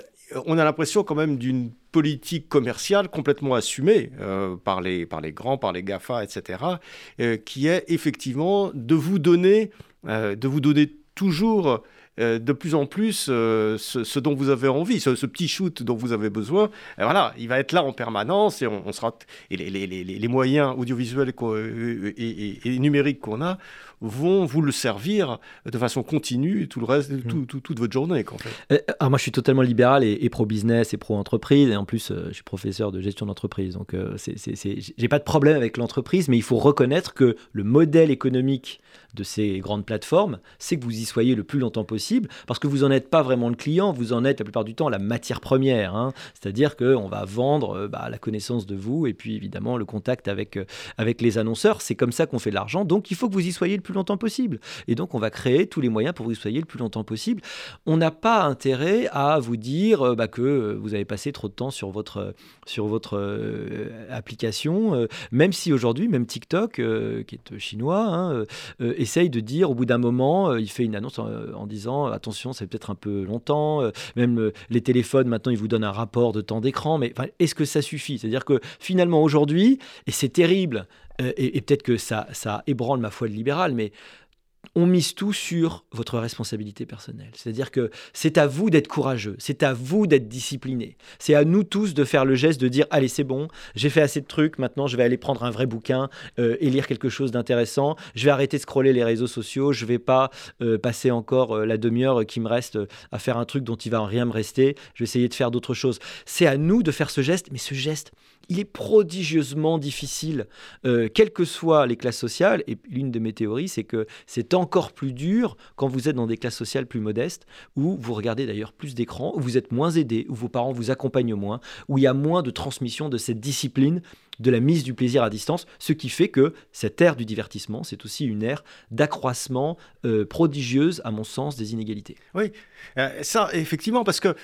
on a l'impression quand même d'une politique commerciale complètement assumée euh, par, les, par les grands, par les GAFA, etc., euh, qui est effectivement de vous donner, euh, de vous donner toujours de plus en plus ce, dont vous avez envie, ce, petit shoot dont vous avez besoin. Voilà, il va être là en permanence et on, sera et les, les, les, moyens audiovisuels et numériques qu'on a vont vous le servir de façon continue tout le reste, mmh. tout, toute votre journée. En fait. Euh, moi, je suis totalement libéral et, pro-business et pro-entreprise. Et en plus, euh, je suis professeur de gestion d'entreprise. Donc, euh, j'ai pas de problème avec l'entreprise, mais il faut reconnaître que le modèle économique de ces grandes plateformes, c'est que vous y soyez le plus longtemps possible, parce que vous n'en êtes pas vraiment le client, vous en êtes la plupart du temps la matière première. Hein. C'est-à-dire qu'on va vendre bah, la connaissance de vous et puis évidemment le contact avec, avec les annonceurs. C'est comme ça qu'on fait de l'argent. Donc, il faut que vous y soyez le plus longtemps possible. Et donc, on va créer tous les moyens pour que vous soyez le plus longtemps possible. On n'a pas intérêt à vous dire euh, bah, que vous avez passé trop de temps sur votre, sur votre euh, application, euh, même si aujourd'hui, même TikTok, qui est chinois, hein, essaye de dire au bout d'un moment, il fait une annonce en, disant attention, c'est peut-être un peu longtemps. même les téléphones, maintenant, ils vous donnent un rapport de temps d'écran. Mais est-ce que ça suffit? C'est-à-dire que finalement, aujourd'hui, et c'est terrible, euh, et, peut-être que ça, ça ébranle ma foi de libéral, mais on mise tout sur votre responsabilité personnelle. C'est-à-dire que c'est à vous d'être courageux, c'est à vous d'être discipliné, c'est à nous tous de faire le geste de dire allez c'est bon, j'ai fait assez de trucs, maintenant je vais aller prendre un vrai bouquin euh, et lire quelque chose d'intéressant, je vais arrêter de scroller les réseaux sociaux, je vais pas euh, passer encore la demi-heure qui me reste à faire un truc dont il va rien me rester, je vais essayer de faire d'autres choses. C'est à nous de faire ce geste, mais ce geste, il est prodigieusement difficile, euh, quelles que soient les classes sociales. Et l'une de mes théories, c'est que c'est encore plus dur quand vous êtes dans des classes sociales plus modestes, où vous regardez d'ailleurs plus d'écrans, où vous êtes moins aidé, où vos parents vous accompagnent moins, où il y a moins de transmission de cette discipline de la mise du plaisir à distance, ce qui fait que cette ère du divertissement, c'est aussi une ère d'accroissement euh, prodigieuse, à mon sens, des inégalités. Oui, euh, ça, effectivement, parce que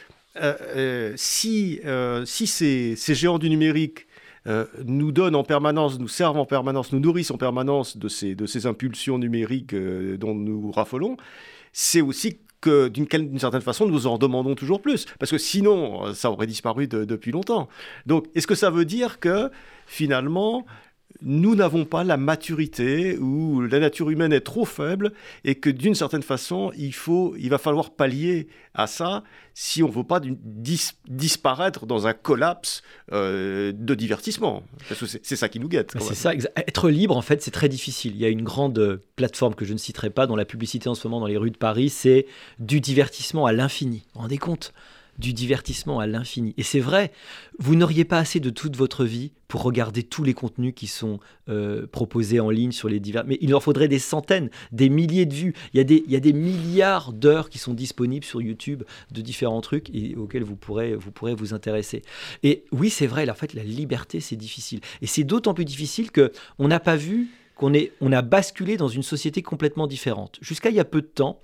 si, euh, si ces, géants du numérique nous donnent en permanence, nous servent en permanence, nous nourrissent en permanence de ces, de ces impulsions numériques dont nous raffolons, c'est aussi que d'une certaine façon, nous en demandons toujours plus. Parce que sinon, ça aurait disparu depuis longtemps. Donc, est-ce que ça veut dire que finalement, nous n'avons pas la maturité ou la nature humaine est trop faible et que d'une certaine façon, il, faut, il va falloir pallier à ça si on ne veut pas disparaître dans un collapse euh, de divertissement. Parce que c'est ça qui nous guette. C'est ça, être libre, en fait, c'est très difficile. Il y a une grande plateforme que je ne citerai pas, dont la publicité en ce moment dans les rues de Paris, c'est du divertissement à l'infini. Vous vous rendez compte? Du divertissement à l'infini. Et c'est vrai, vous n'auriez pas assez de toute votre vie pour regarder tous les contenus qui sont euh, proposés en ligne sur les divers... Mais il leur faudrait des centaines, des milliers de vues. Il y a des, milliards d'heures qui sont disponibles sur YouTube de différents trucs auxquels vous pourrez, vous intéresser. Et oui, c'est vrai, en fait, la liberté, c'est difficile. Et c'est d'autant plus difficile que on n'a pas vu qu'on on a basculé dans une société complètement différente. Jusqu'à il y a peu de temps,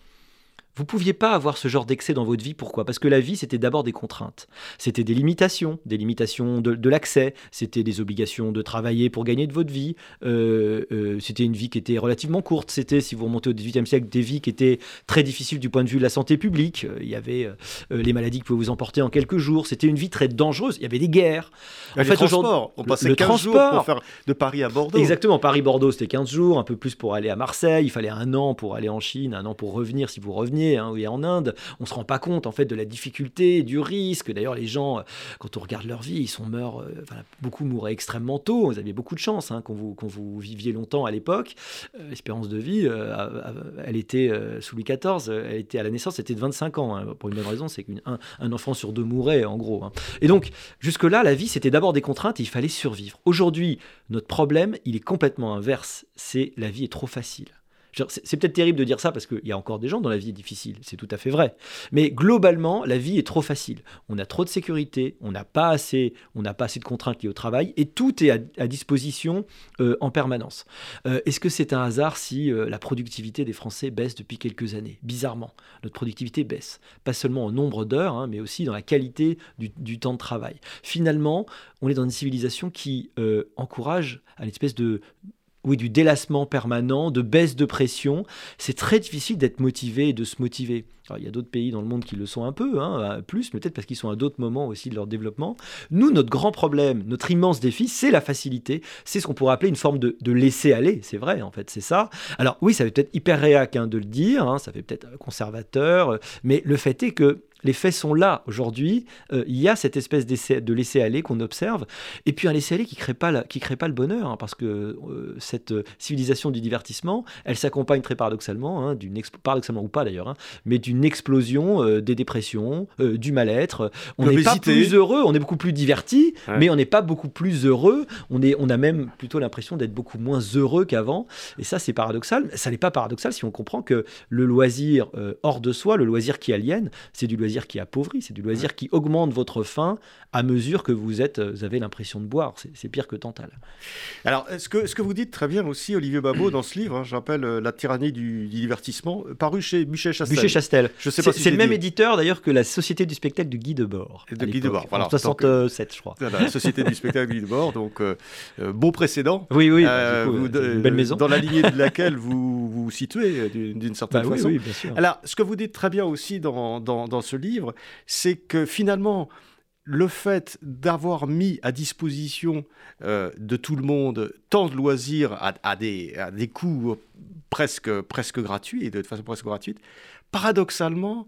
vous pouviez pas avoir ce genre d'excès dans votre vie. Pourquoi? Parce que la vie, c'était d'abord des contraintes. C'était des limitations, des limitations de, l'accès, c'était des obligations de travailler pour gagner de votre vie. Euh, euh, c'était une vie qui était relativement courte. C'était, si vous remontez au XVIIIe siècle, des vies qui étaient très difficiles du point de vue de la santé publique. Euh, il y avait les maladies qui pouvaient vous emporter en quelques jours. C'était une vie très dangereuse. Il y avait des guerres. En fait, transports. On passait le 15 transport. jours pour faire de Paris à Bordeaux. Exactement. Paris-Bordeaux, c'était 15 jours, un peu plus pour aller à Marseille. Il fallait un an pour aller en Chine, un an pour revenir si vous reveniez Guinée hein, et en Inde, on se rend pas compte en fait de la difficulté, du risque. D'ailleurs, les gens, quand on regarde leur vie, ils sont morts. beaucoup mouraient extrêmement tôt. Vous aviez beaucoup de chance hein, quand, vous, vous viviez longtemps à l'époque. L'espérance de vie, elle était sous Louis XIV, elle était à la naissance, c'était de 25 ans. Hein. pour une bonne raison, c'est qu'un un enfant sur deux mourait en gros. Et donc jusque-là, la vie, c'était d'abord des contraintes et il fallait survivre. Aujourd'hui, notre problème, il est complètement inverse. C'est la vie est trop facile. C'est peut-être terrible de dire ça parce qu'il y a encore des gens dont la vie est difficile, c'est tout à fait vrai. Mais globalement, la vie est trop facile. On a trop de sécurité, on n'a pas assez, de contraintes liées au travail et tout est à, disposition euh, en permanence. Euh, est-ce que c'est un hasard si euh, la productivité des Français baisse depuis quelques années? Bizarrement, notre productivité baisse, pas seulement en nombre d'heures, hein, mais aussi dans la qualité du, du, temps de travail. Finalement, on est dans une civilisation qui encourage à une espèce de oui, du délassement permanent, de baisse de pression. C'est très difficile d'être motivé et de se motiver. il y a d'autres pays dans le monde qui le sont un peu, hein, plus, peut-être parce qu'ils sont à d'autres moments aussi de leur développement. Nous, notre grand problème, notre immense défi, c'est la facilité. C'est ce qu'on pourrait appeler une forme de, laisser aller. C'est vrai, en fait, c'est ça. Alors oui, ça fait peut-être hyper réac hein, de le dire, hein, ça fait peut-être conservateur, euh, mais le fait est que les faits sont là aujourd'hui. Euh, il y a cette espèce de laisser-aller qu'on observe. Et puis un laisser-aller qui ne crée, pas crée pas le bonheur, hein, parce que euh, cette euh, civilisation du divertissement, elle s'accompagne très paradoxalement, hein, paradoxalement ou pas d'ailleurs, hein, mais d'une explosion des dépressions, du mal-être. On n'est pas plus heureux, on est beaucoup plus diverti, mais on n'est pas beaucoup plus heureux. On, est, on a même plutôt l'impression d'être beaucoup moins heureux qu'avant. Et ça, c'est paradoxal. Ça n'est pas paradoxal si on comprend que le loisir hors de soi, le loisir qui aliène, c'est du loisir qui appauvrit, c'est du loisir qui augmente votre faim à mesure que vous, êtes, vous avez l'impression de boire. C'est pire que Tantal. Alors, ce que, ce que vous dites très bien aussi, Olivier Babot, dans ce livre, hein, j'appelle euh, La tyrannie du, divertissement, euh, paru chez Buchet-Chastel. Buchet-Chastel. Je sais pas C'est le même éditeur d'ailleurs que la Société du spectacle du Guy Debord. De Guy Debord, voilà. En 67, je crois. La Société du spectacle du Guy Debord, donc euh, beau précédent. Oui, oui. une belle maison. Dans la lignée de laquelle vous vous situez d'une certaine bah façon. Oui, bien sûr. Alors, ce que vous dites très bien aussi dans, dans, dans ce livre, c'est que finalement, le fait d'avoir mis à disposition euh, de tout le monde tant de loisirs à, des, des coûts presque, presque gratuits et de façon presque gratuite, paradoxalement,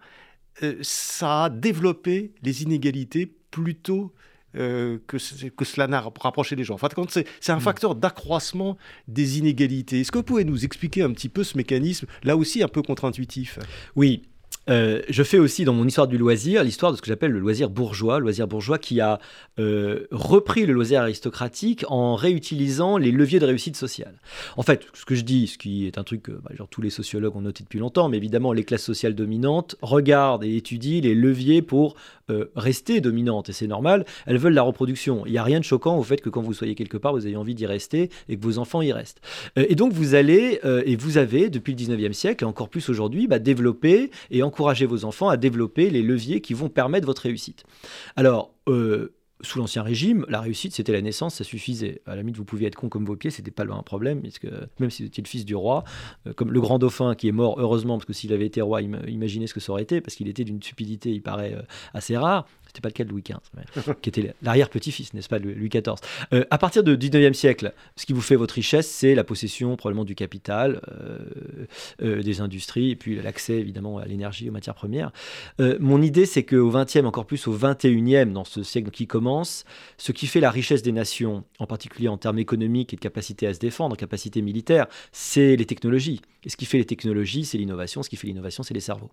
euh, ça a développé les inégalités plutôt euh, que, que, cela n'a rapproché les gens. En fait, c'est un mm. facteur d'accroissement des inégalités. Est-ce que vous pouvez nous expliquer un petit peu ce mécanisme, là aussi un peu contre-intuitif? Oui, euh, je fais aussi dans mon histoire du loisir l'histoire de ce que j'appelle le loisir bourgeois, loisir bourgeois qui a euh, repris le loisir aristocratique en réutilisant les leviers de réussite sociale. En fait, ce que je dis, ce qui est un truc que bah, tous les sociologues ont noté depuis longtemps, mais évidemment les classes sociales dominantes regardent et étudient les leviers pour euh, rester dominantes, et c'est normal, elles veulent la reproduction. Il n'y a rien de choquant au fait que quand vous soyez quelque part, vous ayez envie d'y rester et que vos enfants y restent. et donc vous allez, et vous avez, depuis le 19e siècle, et encore plus aujourd'hui, bah, développé et encore encouragez vos enfants à développer les leviers qui vont permettre votre réussite. Alors, euh, sous l'Ancien Régime, la réussite, c'était la naissance, ça suffisait. À la limite, vous pouviez être con comme vos pieds, c'était pas un problème, puisque même si vous étiez le fils du roi, euh, comme le grand dauphin qui est mort, heureusement, parce que s'il avait été roi, imaginez ce que ça aurait été, parce qu'il était d'une stupidité, il paraît, euh, assez rare. C'était pas le cas de Louis XV, qui était l'arrière-petit-fils, n'est-ce pas, de Louis XIV. Euh, à partir du 19e siècle, ce qui vous fait votre richesse, c'est la possession probablement du capital, euh, euh, des industries, et puis l'accès évidemment à l'énergie, aux matières premières. mon idée, c'est qu'au 20e, encore plus au 21e, dans ce siècle qui commence, ce qui fait la richesse des nations, en particulier en termes économiques et de capacité à se défendre, capacité militaire, c'est les technologies. Et ce qui fait les technologies, c'est l'innovation. Ce qui fait l'innovation, c'est les cerveaux.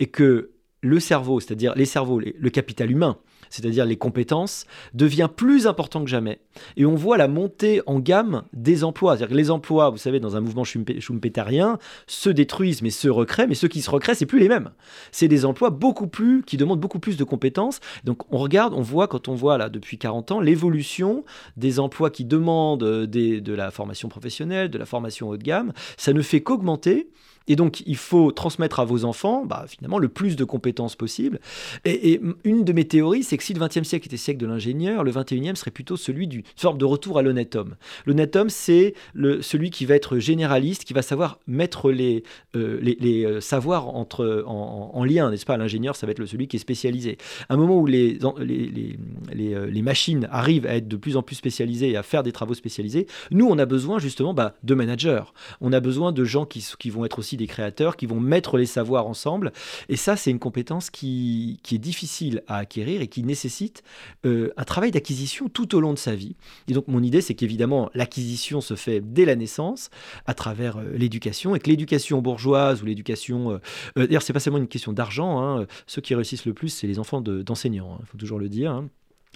Et que le cerveau, c'est-à-dire les cerveaux, le capital humain, c'est-à-dire les compétences, devient plus important que jamais. Et on voit la montée en gamme des emplois. C'est-à-dire que les emplois, vous savez, dans un mouvement schumpeterien, se détruisent mais se recréent, mais ceux qui se recréent, c'est plus les mêmes. C'est des emplois beaucoup plus, qui demandent beaucoup plus de compétences. Donc on regarde, on voit, quand on voit là depuis 40 ans, l'évolution des emplois qui demandent euh, de la formation professionnelle, de la formation haut de gamme, ça ne fait qu'augmenter. Et donc, il faut transmettre à vos enfants, bah, finalement, le plus de compétences possible. Et, une de mes théories, c'est que si le XXe siècle était siècle de l'ingénieur, le XXIe serait plutôt celui d'une forme de retour à l'honnête homme. L'honnête homme, c'est celui qui va être généraliste, qui va savoir mettre les, euh, euh, savoirs entre, en, lien, n'est-ce pas? L'ingénieur, ça va être celui qui est spécialisé. À un moment où les, les, les, machines arrivent à être de plus en plus spécialisées et à faire des travaux spécialisés, nous, on a besoin justement bah, de managers. On a besoin de gens qui, qui vont être aussi des créateurs, qui vont mettre les savoirs ensemble. Et ça, c'est une compétence qui, qui est difficile à acquérir et qui nécessite euh, un travail d'acquisition tout au long de sa vie. Et donc mon idée, c'est qu'évidemment, l'acquisition se fait dès la naissance, à travers euh, l'éducation, et que l'éducation bourgeoise ou l'éducation... Euh, d'ailleurs, c'est pas seulement une question d'argent, hein, ceux qui réussissent le plus, c'est les enfants d'enseignants, il hein, faut toujours le dire. Hein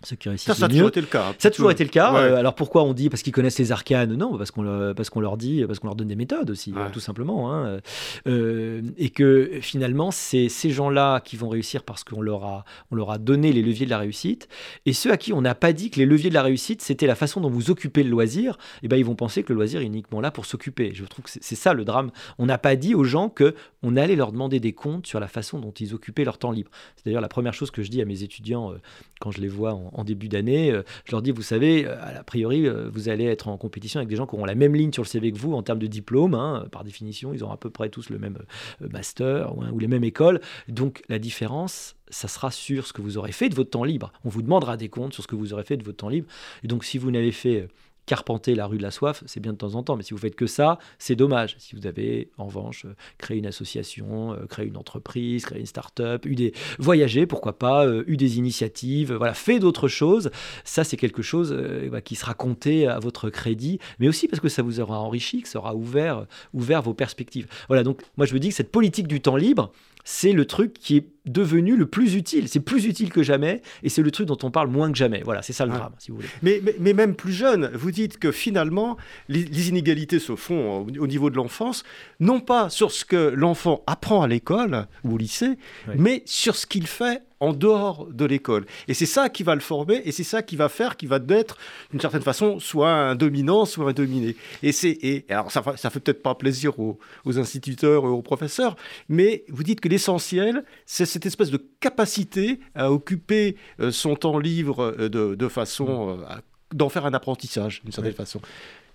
ça, ça a toujours été le cas. Ça a toujours été le cas. Euh, alors pourquoi on dit parce qu'ils connaissent les arcanes Non, parce qu'on leur, parce qu'on leur dit, parce qu'on leur donne des méthodes aussi, tout simplement. Hein. Euh, et que finalement, c'est ces gens-là qui vont réussir parce qu'on leur a, on leur a donné les leviers de la réussite. Et ceux à qui on n'a pas dit que les leviers de la réussite, c'était la façon dont vous occupez le loisir, et eh ben ils vont penser que le loisir est uniquement là pour s'occuper. Je trouve que c'est ça le drame. On n'a pas dit aux gens que on allait leur demander des comptes sur la façon dont ils occupaient leur temps libre. C'est d'ailleurs la première chose que je dis à mes étudiants euh, quand je les vois en, début d'année. Euh, je leur dis, vous savez, euh, a priori, vous allez être en compétition avec des gens qui auront la même ligne sur le CV que vous en termes de diplôme. Hein. par définition, ils auront à peu près tous le même master ou, ou les mêmes écoles. Donc la différence, ça sera sur ce que vous aurez fait de votre temps libre. On vous demandera des comptes sur ce que vous aurez fait de votre temps libre. Et donc si vous n'avez fait carpenter la rue de la soif, c'est bien de temps en temps, mais si vous faites que ça, c'est dommage. Si vous avez, en revanche, euh, créé une association, euh, créé une entreprise, créé une start-up, eu des voyagé, pourquoi pas, euh, eu des initiatives, voilà, fait d'autres choses, ça c'est quelque chose bah, qui sera compté à votre crédit, mais aussi parce que ça vous aura enrichi, que ça aura ouvert, ouvert vos perspectives. Voilà, donc moi je me dis que cette politique du temps libre, c'est le truc qui est devenu le plus utile. C'est plus utile que jamais et c'est le truc dont on parle moins que jamais. Voilà, c'est ça le drame, si vous voulez. Mais, mais, même plus jeune, vous dites que finalement, les, inégalités se font au, niveau de l'enfance, non pas sur ce que l'enfant apprend à l'école ou au lycée, mais sur ce qu'il fait en dehors de l'école. Et c'est ça qui va le former, et c'est ça qui va faire qu'il va être, d'une certaine façon, soit un dominant, soit un dominé. Et, c'est, et alors ça, ça fait peut-être pas plaisir aux, aux instituteurs et aux professeurs, mais vous dites que l'essentiel, c'est cette espèce de capacité à occuper euh, son temps libre euh, de, façon, euh, d'en faire un apprentissage, d'une certaine façon.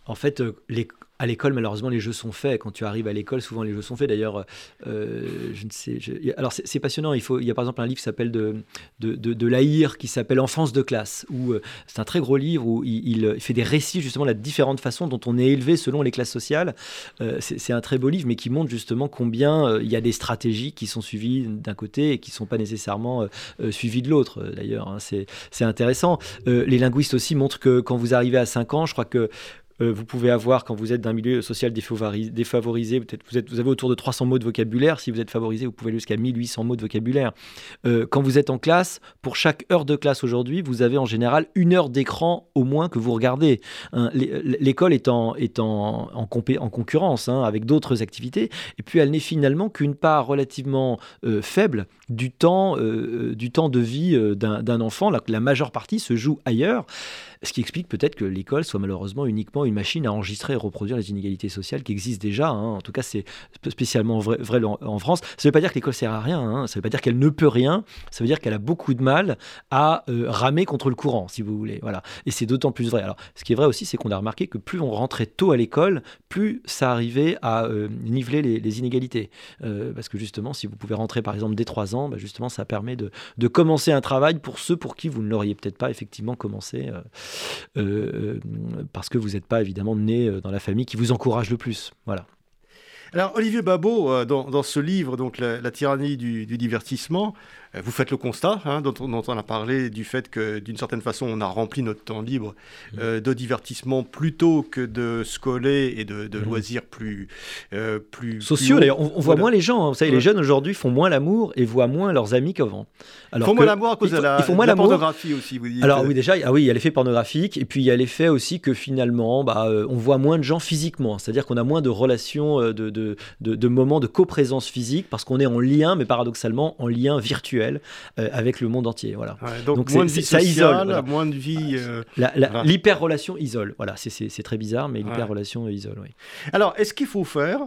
En fait, les, à l'école, malheureusement, les jeux sont faits. Quand tu arrives à l'école, souvent les jeux sont faits. D'ailleurs, euh. Alors, c'est passionnant. Il, y a par exemple un livre qui s'appelle de, de, de, qui s'appelle Enfance de classe, euh, c'est un très gros livre où il, fait des récits justement de la différente façon dont on est élevé selon les classes sociales. Euh, c'est un très beau livre, mais qui montre justement combien il y a des stratégies qui sont suivies d'un côté et qui ne sont pas nécessairement suivies de l'autre. D'ailleurs, hein. c'est intéressant. les linguistes aussi montrent que quand vous arrivez à 5 ans, je crois que euh, vous pouvez avoir, quand vous êtes d'un milieu social défavorisé, peut-être vous, êtes, vous avez autour de 300 mots de vocabulaire. Si vous êtes favorisé, vous pouvez aller jusqu'à 1800 mots de vocabulaire. Euh, quand vous êtes en classe, pour chaque heure de classe aujourd'hui, vous avez en général une heure d'écran au moins que vous regardez. Hein, l'école est en, concurrence hein, avec d'autres activités, et puis elle n'est finalement qu'une part relativement euh, faible du temps, du temps de vie d'un enfant. La majeure partie se joue ailleurs. Ce qui explique peut-être que l'école soit malheureusement uniquement une machine à enregistrer et reproduire les inégalités sociales qui existent déjà. Hein. En tout cas, c'est spécialement vrai, en France. Ça ne veut pas dire que l'école sert à rien. Hein. Ça ne veut pas dire qu'elle ne peut rien. Ça veut dire qu'elle a beaucoup de mal à euh, ramer contre le courant, si vous voulez. Voilà. Et c'est d'autant plus vrai. Alors, ce qui est vrai aussi, c'est qu'on a remarqué que plus on rentrait tôt à l'école, plus ça arrivait à euh, niveler les, inégalités. Euh, parce que justement, si vous pouvez rentrer par exemple dès 3 ans, bah, justement, ça permet de, de, commencer un travail pour ceux pour qui vous ne l'auriez peut-être pas effectivement commencé euh, parce que vous n'êtes pas évidemment né euh, dans la famille qui vous encourage le plus. Voilà. Alors Olivier Babot, euh, dans, ce livre, donc la, tyrannie du, divertissement, euh, vous faites le constat, hein, dont, on, a parlé, du fait que d'une certaine façon, on a rempli notre temps libre mmh. euh, de divertissement plutôt que de scoler et de, mmh. loisirs plus, euh, plus sociaux. D'ailleurs, on, voit moins les gens. Hein. Vous savez, les jeunes aujourd'hui font moins l'amour et voient moins leurs amis qu'avant. Ils font moins l'amour à cause de la, pornographie aussi, vous dites. Alors oui, déjà, ah oui, il y a l'effet pornographique et puis il y a l'effet aussi que finalement, bah, on voit moins de gens physiquement. C'est-à-dire qu'on a moins de relations de, de, de, moments de coprésence physique parce qu'on est en lien, mais paradoxalement en lien virtuel avec le monde entier. Voilà. donc, moins de vie ça isole, moins de vie. L'hyper-relation isole. Voilà, c'est très bizarre, mais l'hyper-relation isole. Oui. Alors, est-ce qu'il faut faire,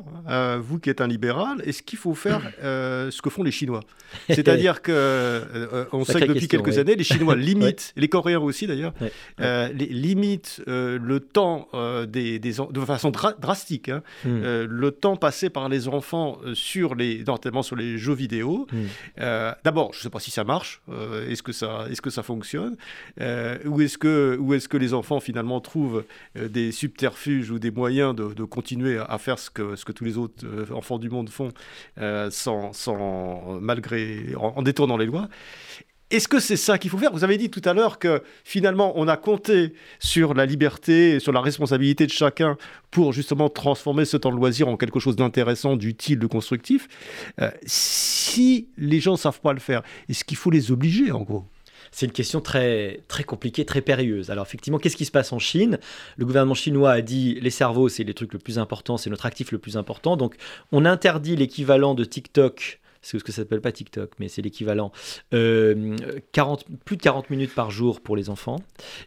vous qui êtes un libéral, est-ce qu'il faut faire ce que font les Chinois? C'est-à-dire que on sait que depuis quelques années, les Chinois limitent, les Coréens aussi d'ailleurs, limitent le temps des, des, de façon drastique, hein, hmm. euh, le temps passé par les enfants euh, sur les, notamment sur les jeux vidéo. Hmm. Euh, je ne sais pas si ça marche. est-ce que ça, est-ce que ça fonctionne Ou est-ce que, est-ce que les enfants finalement trouvent des subterfuges ou des moyens de, continuer à, faire ce que, ce que tous les autres enfants du monde font, sans, sans, malgré, en détournant les lois est-ce que c'est ça qu'il faut faire? Vous avez dit tout à l'heure que finalement on a compté sur la liberté, sur la responsabilité de chacun pour justement transformer ce temps de loisir en quelque chose d'intéressant, d'utile, de constructif. Euh, si les gens ne savent pas le faire, est-ce qu'il faut les obliger en gros? C'est une question très, très compliquée, très périlleuse. Alors effectivement, qu'est-ce qui se passe en Chine? Le gouvernement chinois a dit les cerveaux, c'est les trucs le plus important, c'est notre actif le plus important. Donc on interdit l'équivalent de TikTok c'est ce que ça s'appelle pas TikTok, mais c'est l'équivalent. 40, euh, plus de 40 minutes par jour pour les enfants.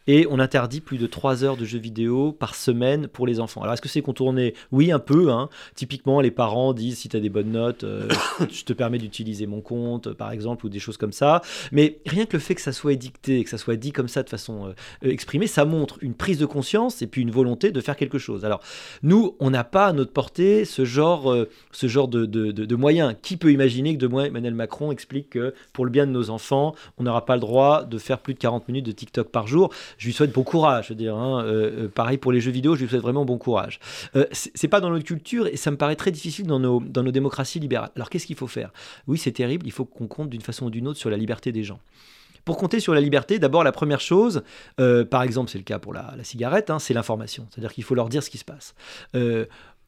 Et on interdit plus de 3 heures de jeux vidéo par semaine pour les enfants. Alors, est-ce que c'est contourné? Oui, un peu. Hein. Typiquement, les parents disent si tu as des bonnes notes, euh, je te permets d'utiliser mon compte, par exemple, ou des choses comme ça. Mais rien que le fait que ça soit édicté, que ça soit dit comme ça de façon euh, exprimée, ça montre une prise de conscience et puis une volonté de faire quelque chose. Alors, nous, on n'a pas à notre portée ce genre, ce genre de, de moyens. Qui peut imaginer que de Emmanuel Macron explique que pour le bien de nos enfants, on n'aura pas le droit de faire plus de 40 minutes de TikTok par jour. Je lui souhaite bon courage. Je dire, hein. euh, euh, pareil pour les jeux vidéo, je lui souhaite vraiment bon courage. Euh, c'est pas dans notre culture et ça me paraît très difficile dans nos, dans nos démocraties libérales. Alors qu'est-ce qu'il faut faire? Oui, c'est terrible. Il faut qu'on compte d'une façon ou d'une autre sur la liberté des gens. Pour compter sur la liberté, d'abord la première chose, par exemple c'est le cas pour la, cigarette, hein, c'est l'information. C'est-à-dire qu'il faut leur dire ce qui se passe.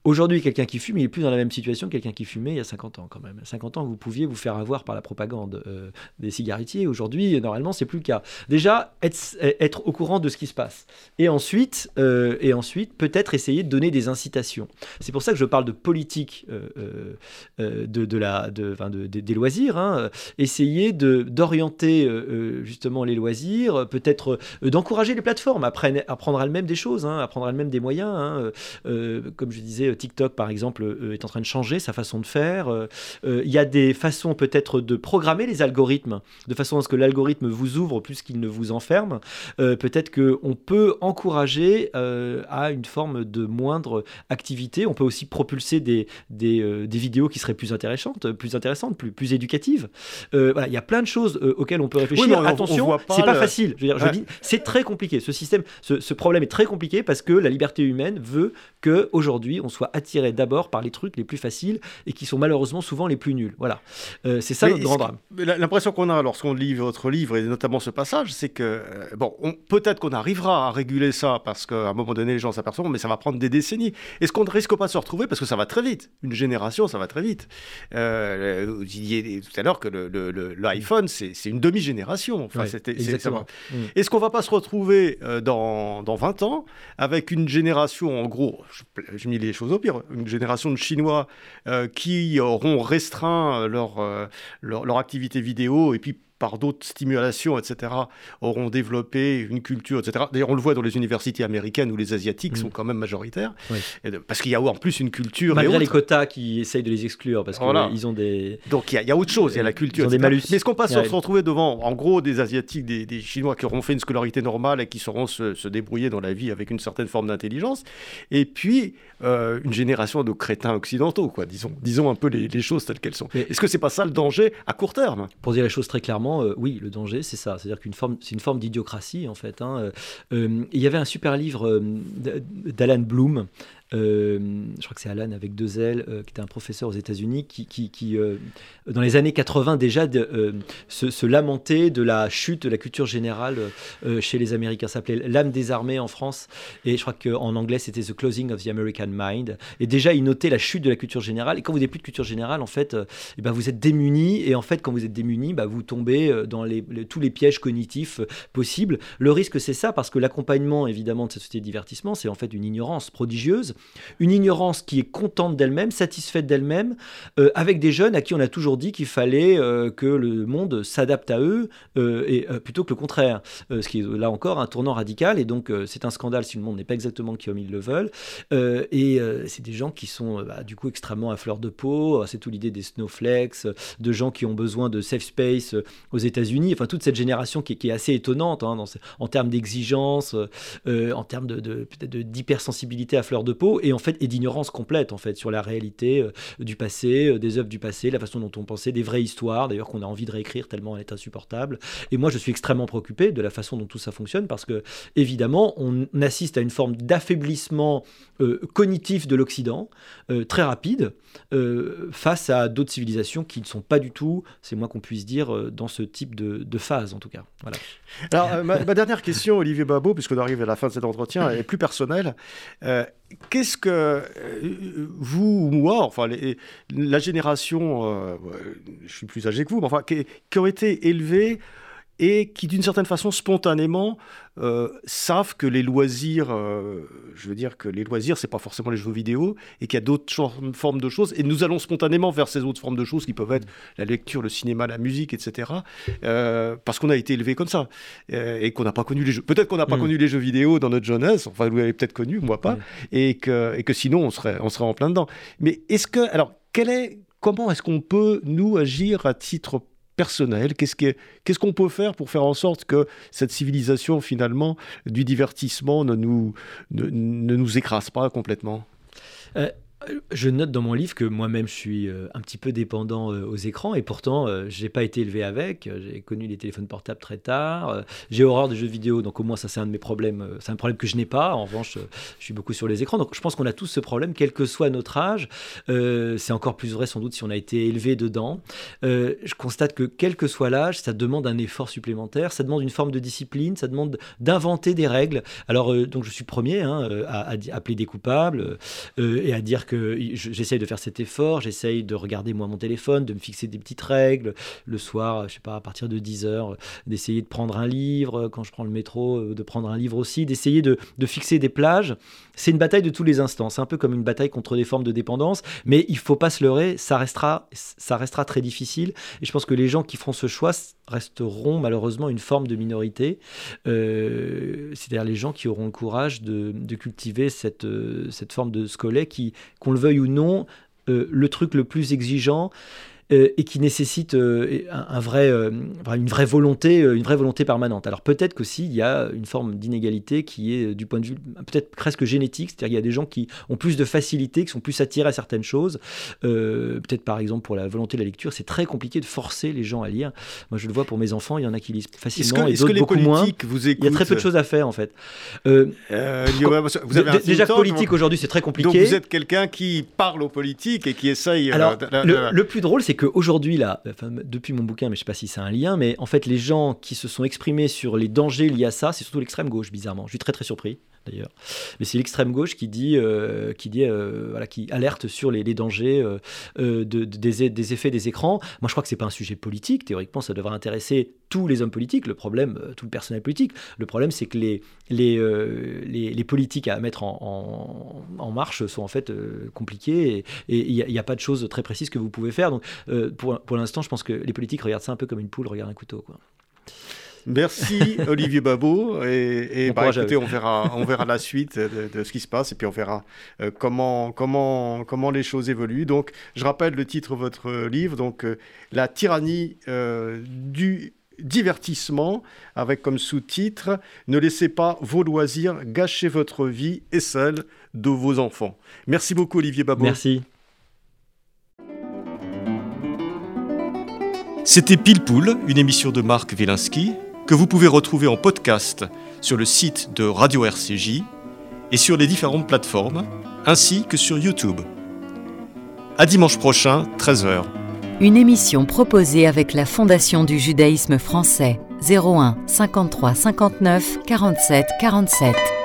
Aujourd'hui, quelqu'un qui fume, il est plus dans la même situation que quelqu'un qui fumait il y a 50 ans quand même. À 50 ans, vous pouviez vous faire avoir par la propagande euh, des cigarettiers. Aujourd'hui, normalement, c'est plus le cas. Déjà, être, au courant de ce qui se passe. Et ensuite, euh, et ensuite peut-être essayer de donner des incitations. C'est pour ça que je parle de politique euh, de, la, de, de, des loisirs. Hein. Essayer d'orienter justement les loisirs, peut-être d'encourager les plateformes à, prendre elles-mêmes des choses, hein, à prendre elles-mêmes des moyens. Hein. comme je disais, TikTok, par exemple, euh, est en train de changer sa façon de faire. Euh, euh, il y a des façons peut-être de programmer les algorithmes de façon à ce que l'algorithme vous ouvre plus qu'il ne vous enferme. peut-être qu'on peut encourager à une forme de moindre activité. On peut aussi propulser des, des, vidéos qui seraient plus intéressantes, plus intéressantes, plus, plus éducatives. voilà, il y a plein de choses auxquelles on peut réfléchir. Attention, c'est pas facile. Je, veux dire, je dis, c'est très compliqué. Ce système, ce, ce problème est très compliqué parce que la liberté humaine veut que aujourd'hui on soit attiré d'abord par les trucs les plus faciles et qui sont malheureusement souvent les plus nuls. Voilà, euh, c'est ça notre grand drame. L'impression qu'on a lorsqu'on lit votre livre et notamment ce passage, c'est que euh, bon, peut-être qu'on arrivera à réguler ça parce qu'à un moment donné les gens s'aperçoivent, mais ça va prendre des décennies. Est-ce qu'on ne risque pas de se retrouver parce que ça va très vite? Une génération, ça va très vite. Euh, vous disiez tout à l'heure que l'iPhone, c'est une demi-génération. Enfin, exactement. Mm. Est-ce qu'on va pas se retrouver dans, dans 20 ans avec une génération, en gros, je, je mis les choses pire, une génération de Chinois euh, qui auront restreint leur, euh, leur, leur, activité vidéo et puis par d'autres stimulations, etc., auront développé une culture, etc. D'ailleurs, on le voit dans les universités américaines où les Asiatiques sont mm. quand même majoritaires, parce qu'il y a en plus une culture. Malgré les quotas qui essayent de les exclure, parce qu'ils ont des. Donc il y, a autre chose, il y a la culture. des malus. Mais est-ce qu'on passe se retrouver devant, en gros, des Asiatiques, des, Chinois qui auront fait une scolarité normale et qui sauront se, débrouiller dans la vie avec une certaine forme d'intelligence, et puis euh, une génération de crétins occidentaux, quoi, disons, disons un peu les, choses telles qu'elles sont. Est-ce que c'est pas ça le danger à court terme? Pour dire les choses très clairement, euh, oui, le danger, c'est ça. C'est-à-dire qu'une forme, c'est une forme d'idiocratie, en fait. Hein. Euh, euh, il y avait un super livre d'Alan Bloom euh, je crois que c'est Alan avec deux L, euh, qui était un professeur aux États-Unis, qui, euh, dans les années 80 déjà, se, lamentait de la chute de la culture générale chez les Américains. Ça s'appelait L'âme des armées en France, et je crois qu'en anglais c'était The Closing of the American Mind. Et déjà, il notait la chute de la culture générale. Et quand vous n'avez plus de culture générale, en fait, eh ben, vous êtes démunis. Et en fait, quand vous êtes démunis, bah, vous tombez dans tous les pièges cognitifs possibles. Le risque, c'est ça, parce que l'accompagnement, évidemment, de cette société de divertissement, c'est en fait une ignorance prodigieuse une ignorance qui est contente d'elle-même, satisfaite d'elle-même, euh, avec des jeunes à qui on a toujours dit qu'il fallait euh, que le monde s'adapte à eux, et plutôt que le contraire. ce qui est là encore un tournant radical, et donc c'est un scandale si le monde n'est pas exactement comme ils le veulent. et c'est des gens qui sont bah, du coup extrêmement à fleur de peau. C'est tout l'idée des snowflakes, de gens qui ont besoin de safe space aux États-Unis. Enfin, toute cette génération qui, est assez étonnante hein, en termes d'exigence, en termes de, de d'hypersensibilité à fleur de peau et en fait d'ignorance complète en fait sur la réalité euh, du passé, euh, des œuvres du passé, la façon dont on pensait, des vraies histoires d'ailleurs qu'on a envie de réécrire tellement elle est insupportable. Et moi je suis extrêmement préoccupé de la façon dont tout ça fonctionne parce que évidemment on assiste à une forme d'affaiblissement euh, cognitif de l'Occident très rapide face à d'autres civilisations qui ne sont pas du tout, c'est moins qu'on puisse dire, dans ce type de, phase en tout cas. Voilà. Alors ma, ma, dernière question Olivier Babot puisqu'on arrive à la fin de cet entretien est plus personnelle. Qu'est-ce que euh, vous ou moi, enfin la génération, euh, je suis plus âgé que vous, mais enfin, qui, qui ont été élevés et qui d'une certaine façon spontanément euh, savent que les loisirs, euh, je veux dire que les loisirs c'est pas forcément les jeux vidéo et qu'il y a d'autres formes de choses et nous allons spontanément vers ces autres formes de choses qui peuvent être la lecture, le cinéma, la musique, etc. Euh, parce qu'on a été élevé comme ça et qu'on n'a pas connu les jeux. Peut-être qu'on n'a pas mm. connu les jeux vidéo dans notre jeunesse, enfin vous l'avez peut-être connu, moi pas, et que et que sinon on serait on serait en plein dedans. Mais est-ce que alors quel est comment est-ce qu'on peut nous agir à titre personnel Qu'est-ce qu'on peut faire pour faire en sorte que cette civilisation, finalement, du divertissement ne nous, ne, nous écrase pas complètement? Euh, je note dans mon livre que moi-même je suis euh, un petit peu dépendant euh, aux écrans et pourtant euh, j'ai pas été élevé avec. J'ai connu les téléphones portables très tard. J'ai horreur des jeux vidéo, donc au moins ça c'est un de mes problèmes. C'est un problème que je n'ai pas. En revanche, je suis beaucoup sur les écrans. Donc je pense qu'on a tous ce problème, quel que soit notre âge. c'est encore plus vrai sans doute si on a été élevé dedans. je constate que quel que soit l'âge, ça demande un effort supplémentaire, ça demande une forme de discipline, ça demande d'inventer des règles. Alors donc je suis premier hein, à, appeler des coupables et à dire que j'essaye de faire cet effort, j'essaye de regarder moi mon téléphone, de me fixer des petites règles. Le soir, je sais pas, à partir de 10 heures, d'essayer de prendre un livre, quand je prends le métro, euh, de prendre un livre aussi, d'essayer de, de fixer des plages. C'est une bataille de tous les instants, c'est un peu comme une bataille contre des formes de dépendance, mais il faut pas se leurrer, ça restera, ça restera très difficile. Et je pense que les gens qui feront ce choix resteront malheureusement une forme de minorité, euh, c'est-à-dire les gens qui auront le courage de, de cultiver cette, euh, cette forme de scolet qui, qu'on le veuille ou non, euh, le truc le plus exigeant et qui nécessite euh, un, vrai, euh, une, vraie volonté, une vraie volonté permanente. Alors peut-être qu'aussi il y a une forme d'inégalité qui est du point de vue peut-être presque génétique, c'est-à-dire qu'il y a des gens qui ont plus de facilité, qui sont plus attirés à certaines choses. peut-être par exemple pour la volonté de la lecture, c'est très compliqué de forcer les gens à lire. Moi je le vois pour mes enfants, il y en a qui lisent facilement et d'autres beaucoup moins. Vous il y a très peu de choses à faire en fait. vous avez déjà politique aujourd'hui c'est très compliqué. Donc vous êtes quelqu'un qui parle aux politiques et qui essaye. Alors le, le plus drôle c'est que qu'aujourd'hui, là, depuis mon bouquin, mais je sais pas si c'est un lien, mais en fait, les gens qui se sont exprimés sur les dangers liés à ça, c'est surtout l'extrême gauche, bizarrement. Je suis très très surpris d'ailleurs. Mais c'est l'extrême gauche qui dit, euh, qui dit, euh, voilà, qui alerte sur les, dangers euh, de, des, effets des écrans. Moi, je crois que c'est pas un sujet politique. Théoriquement, ça devrait intéresser tous les hommes politiques. Le problème, tout le personnel politique. Le problème, c'est que les les, les, politiques à mettre en, marche sont en fait compliqués et il n'y a, pas de choses très précises que vous pouvez faire. Donc, pour, pour l'instant, je pense que les politiques regardent ça un peu comme une poule regarde un couteau, quoi. Merci Olivier Babot. Et, bah, écoutez, on verra, on verra la suite de, ce qui se passe et puis on verra euh, comment, comment, comment les choses évoluent. Donc, je rappelle le titre de votre livre, donc euh, La tyrannie euh, du divertissement, avec comme sous-titre Ne laissez pas vos loisirs gâcher votre vie et celle de vos enfants. Merci beaucoup Olivier Babot. Merci. C'était Pile Poule, une émission de Marc Wielinski que vous pouvez retrouver en podcast sur le site de Radio RCJ et sur les différentes plateformes, ainsi que sur YouTube. À dimanche prochain, 13h. Une émission proposée avec la Fondation du judaïsme français 01 53 59 47 47.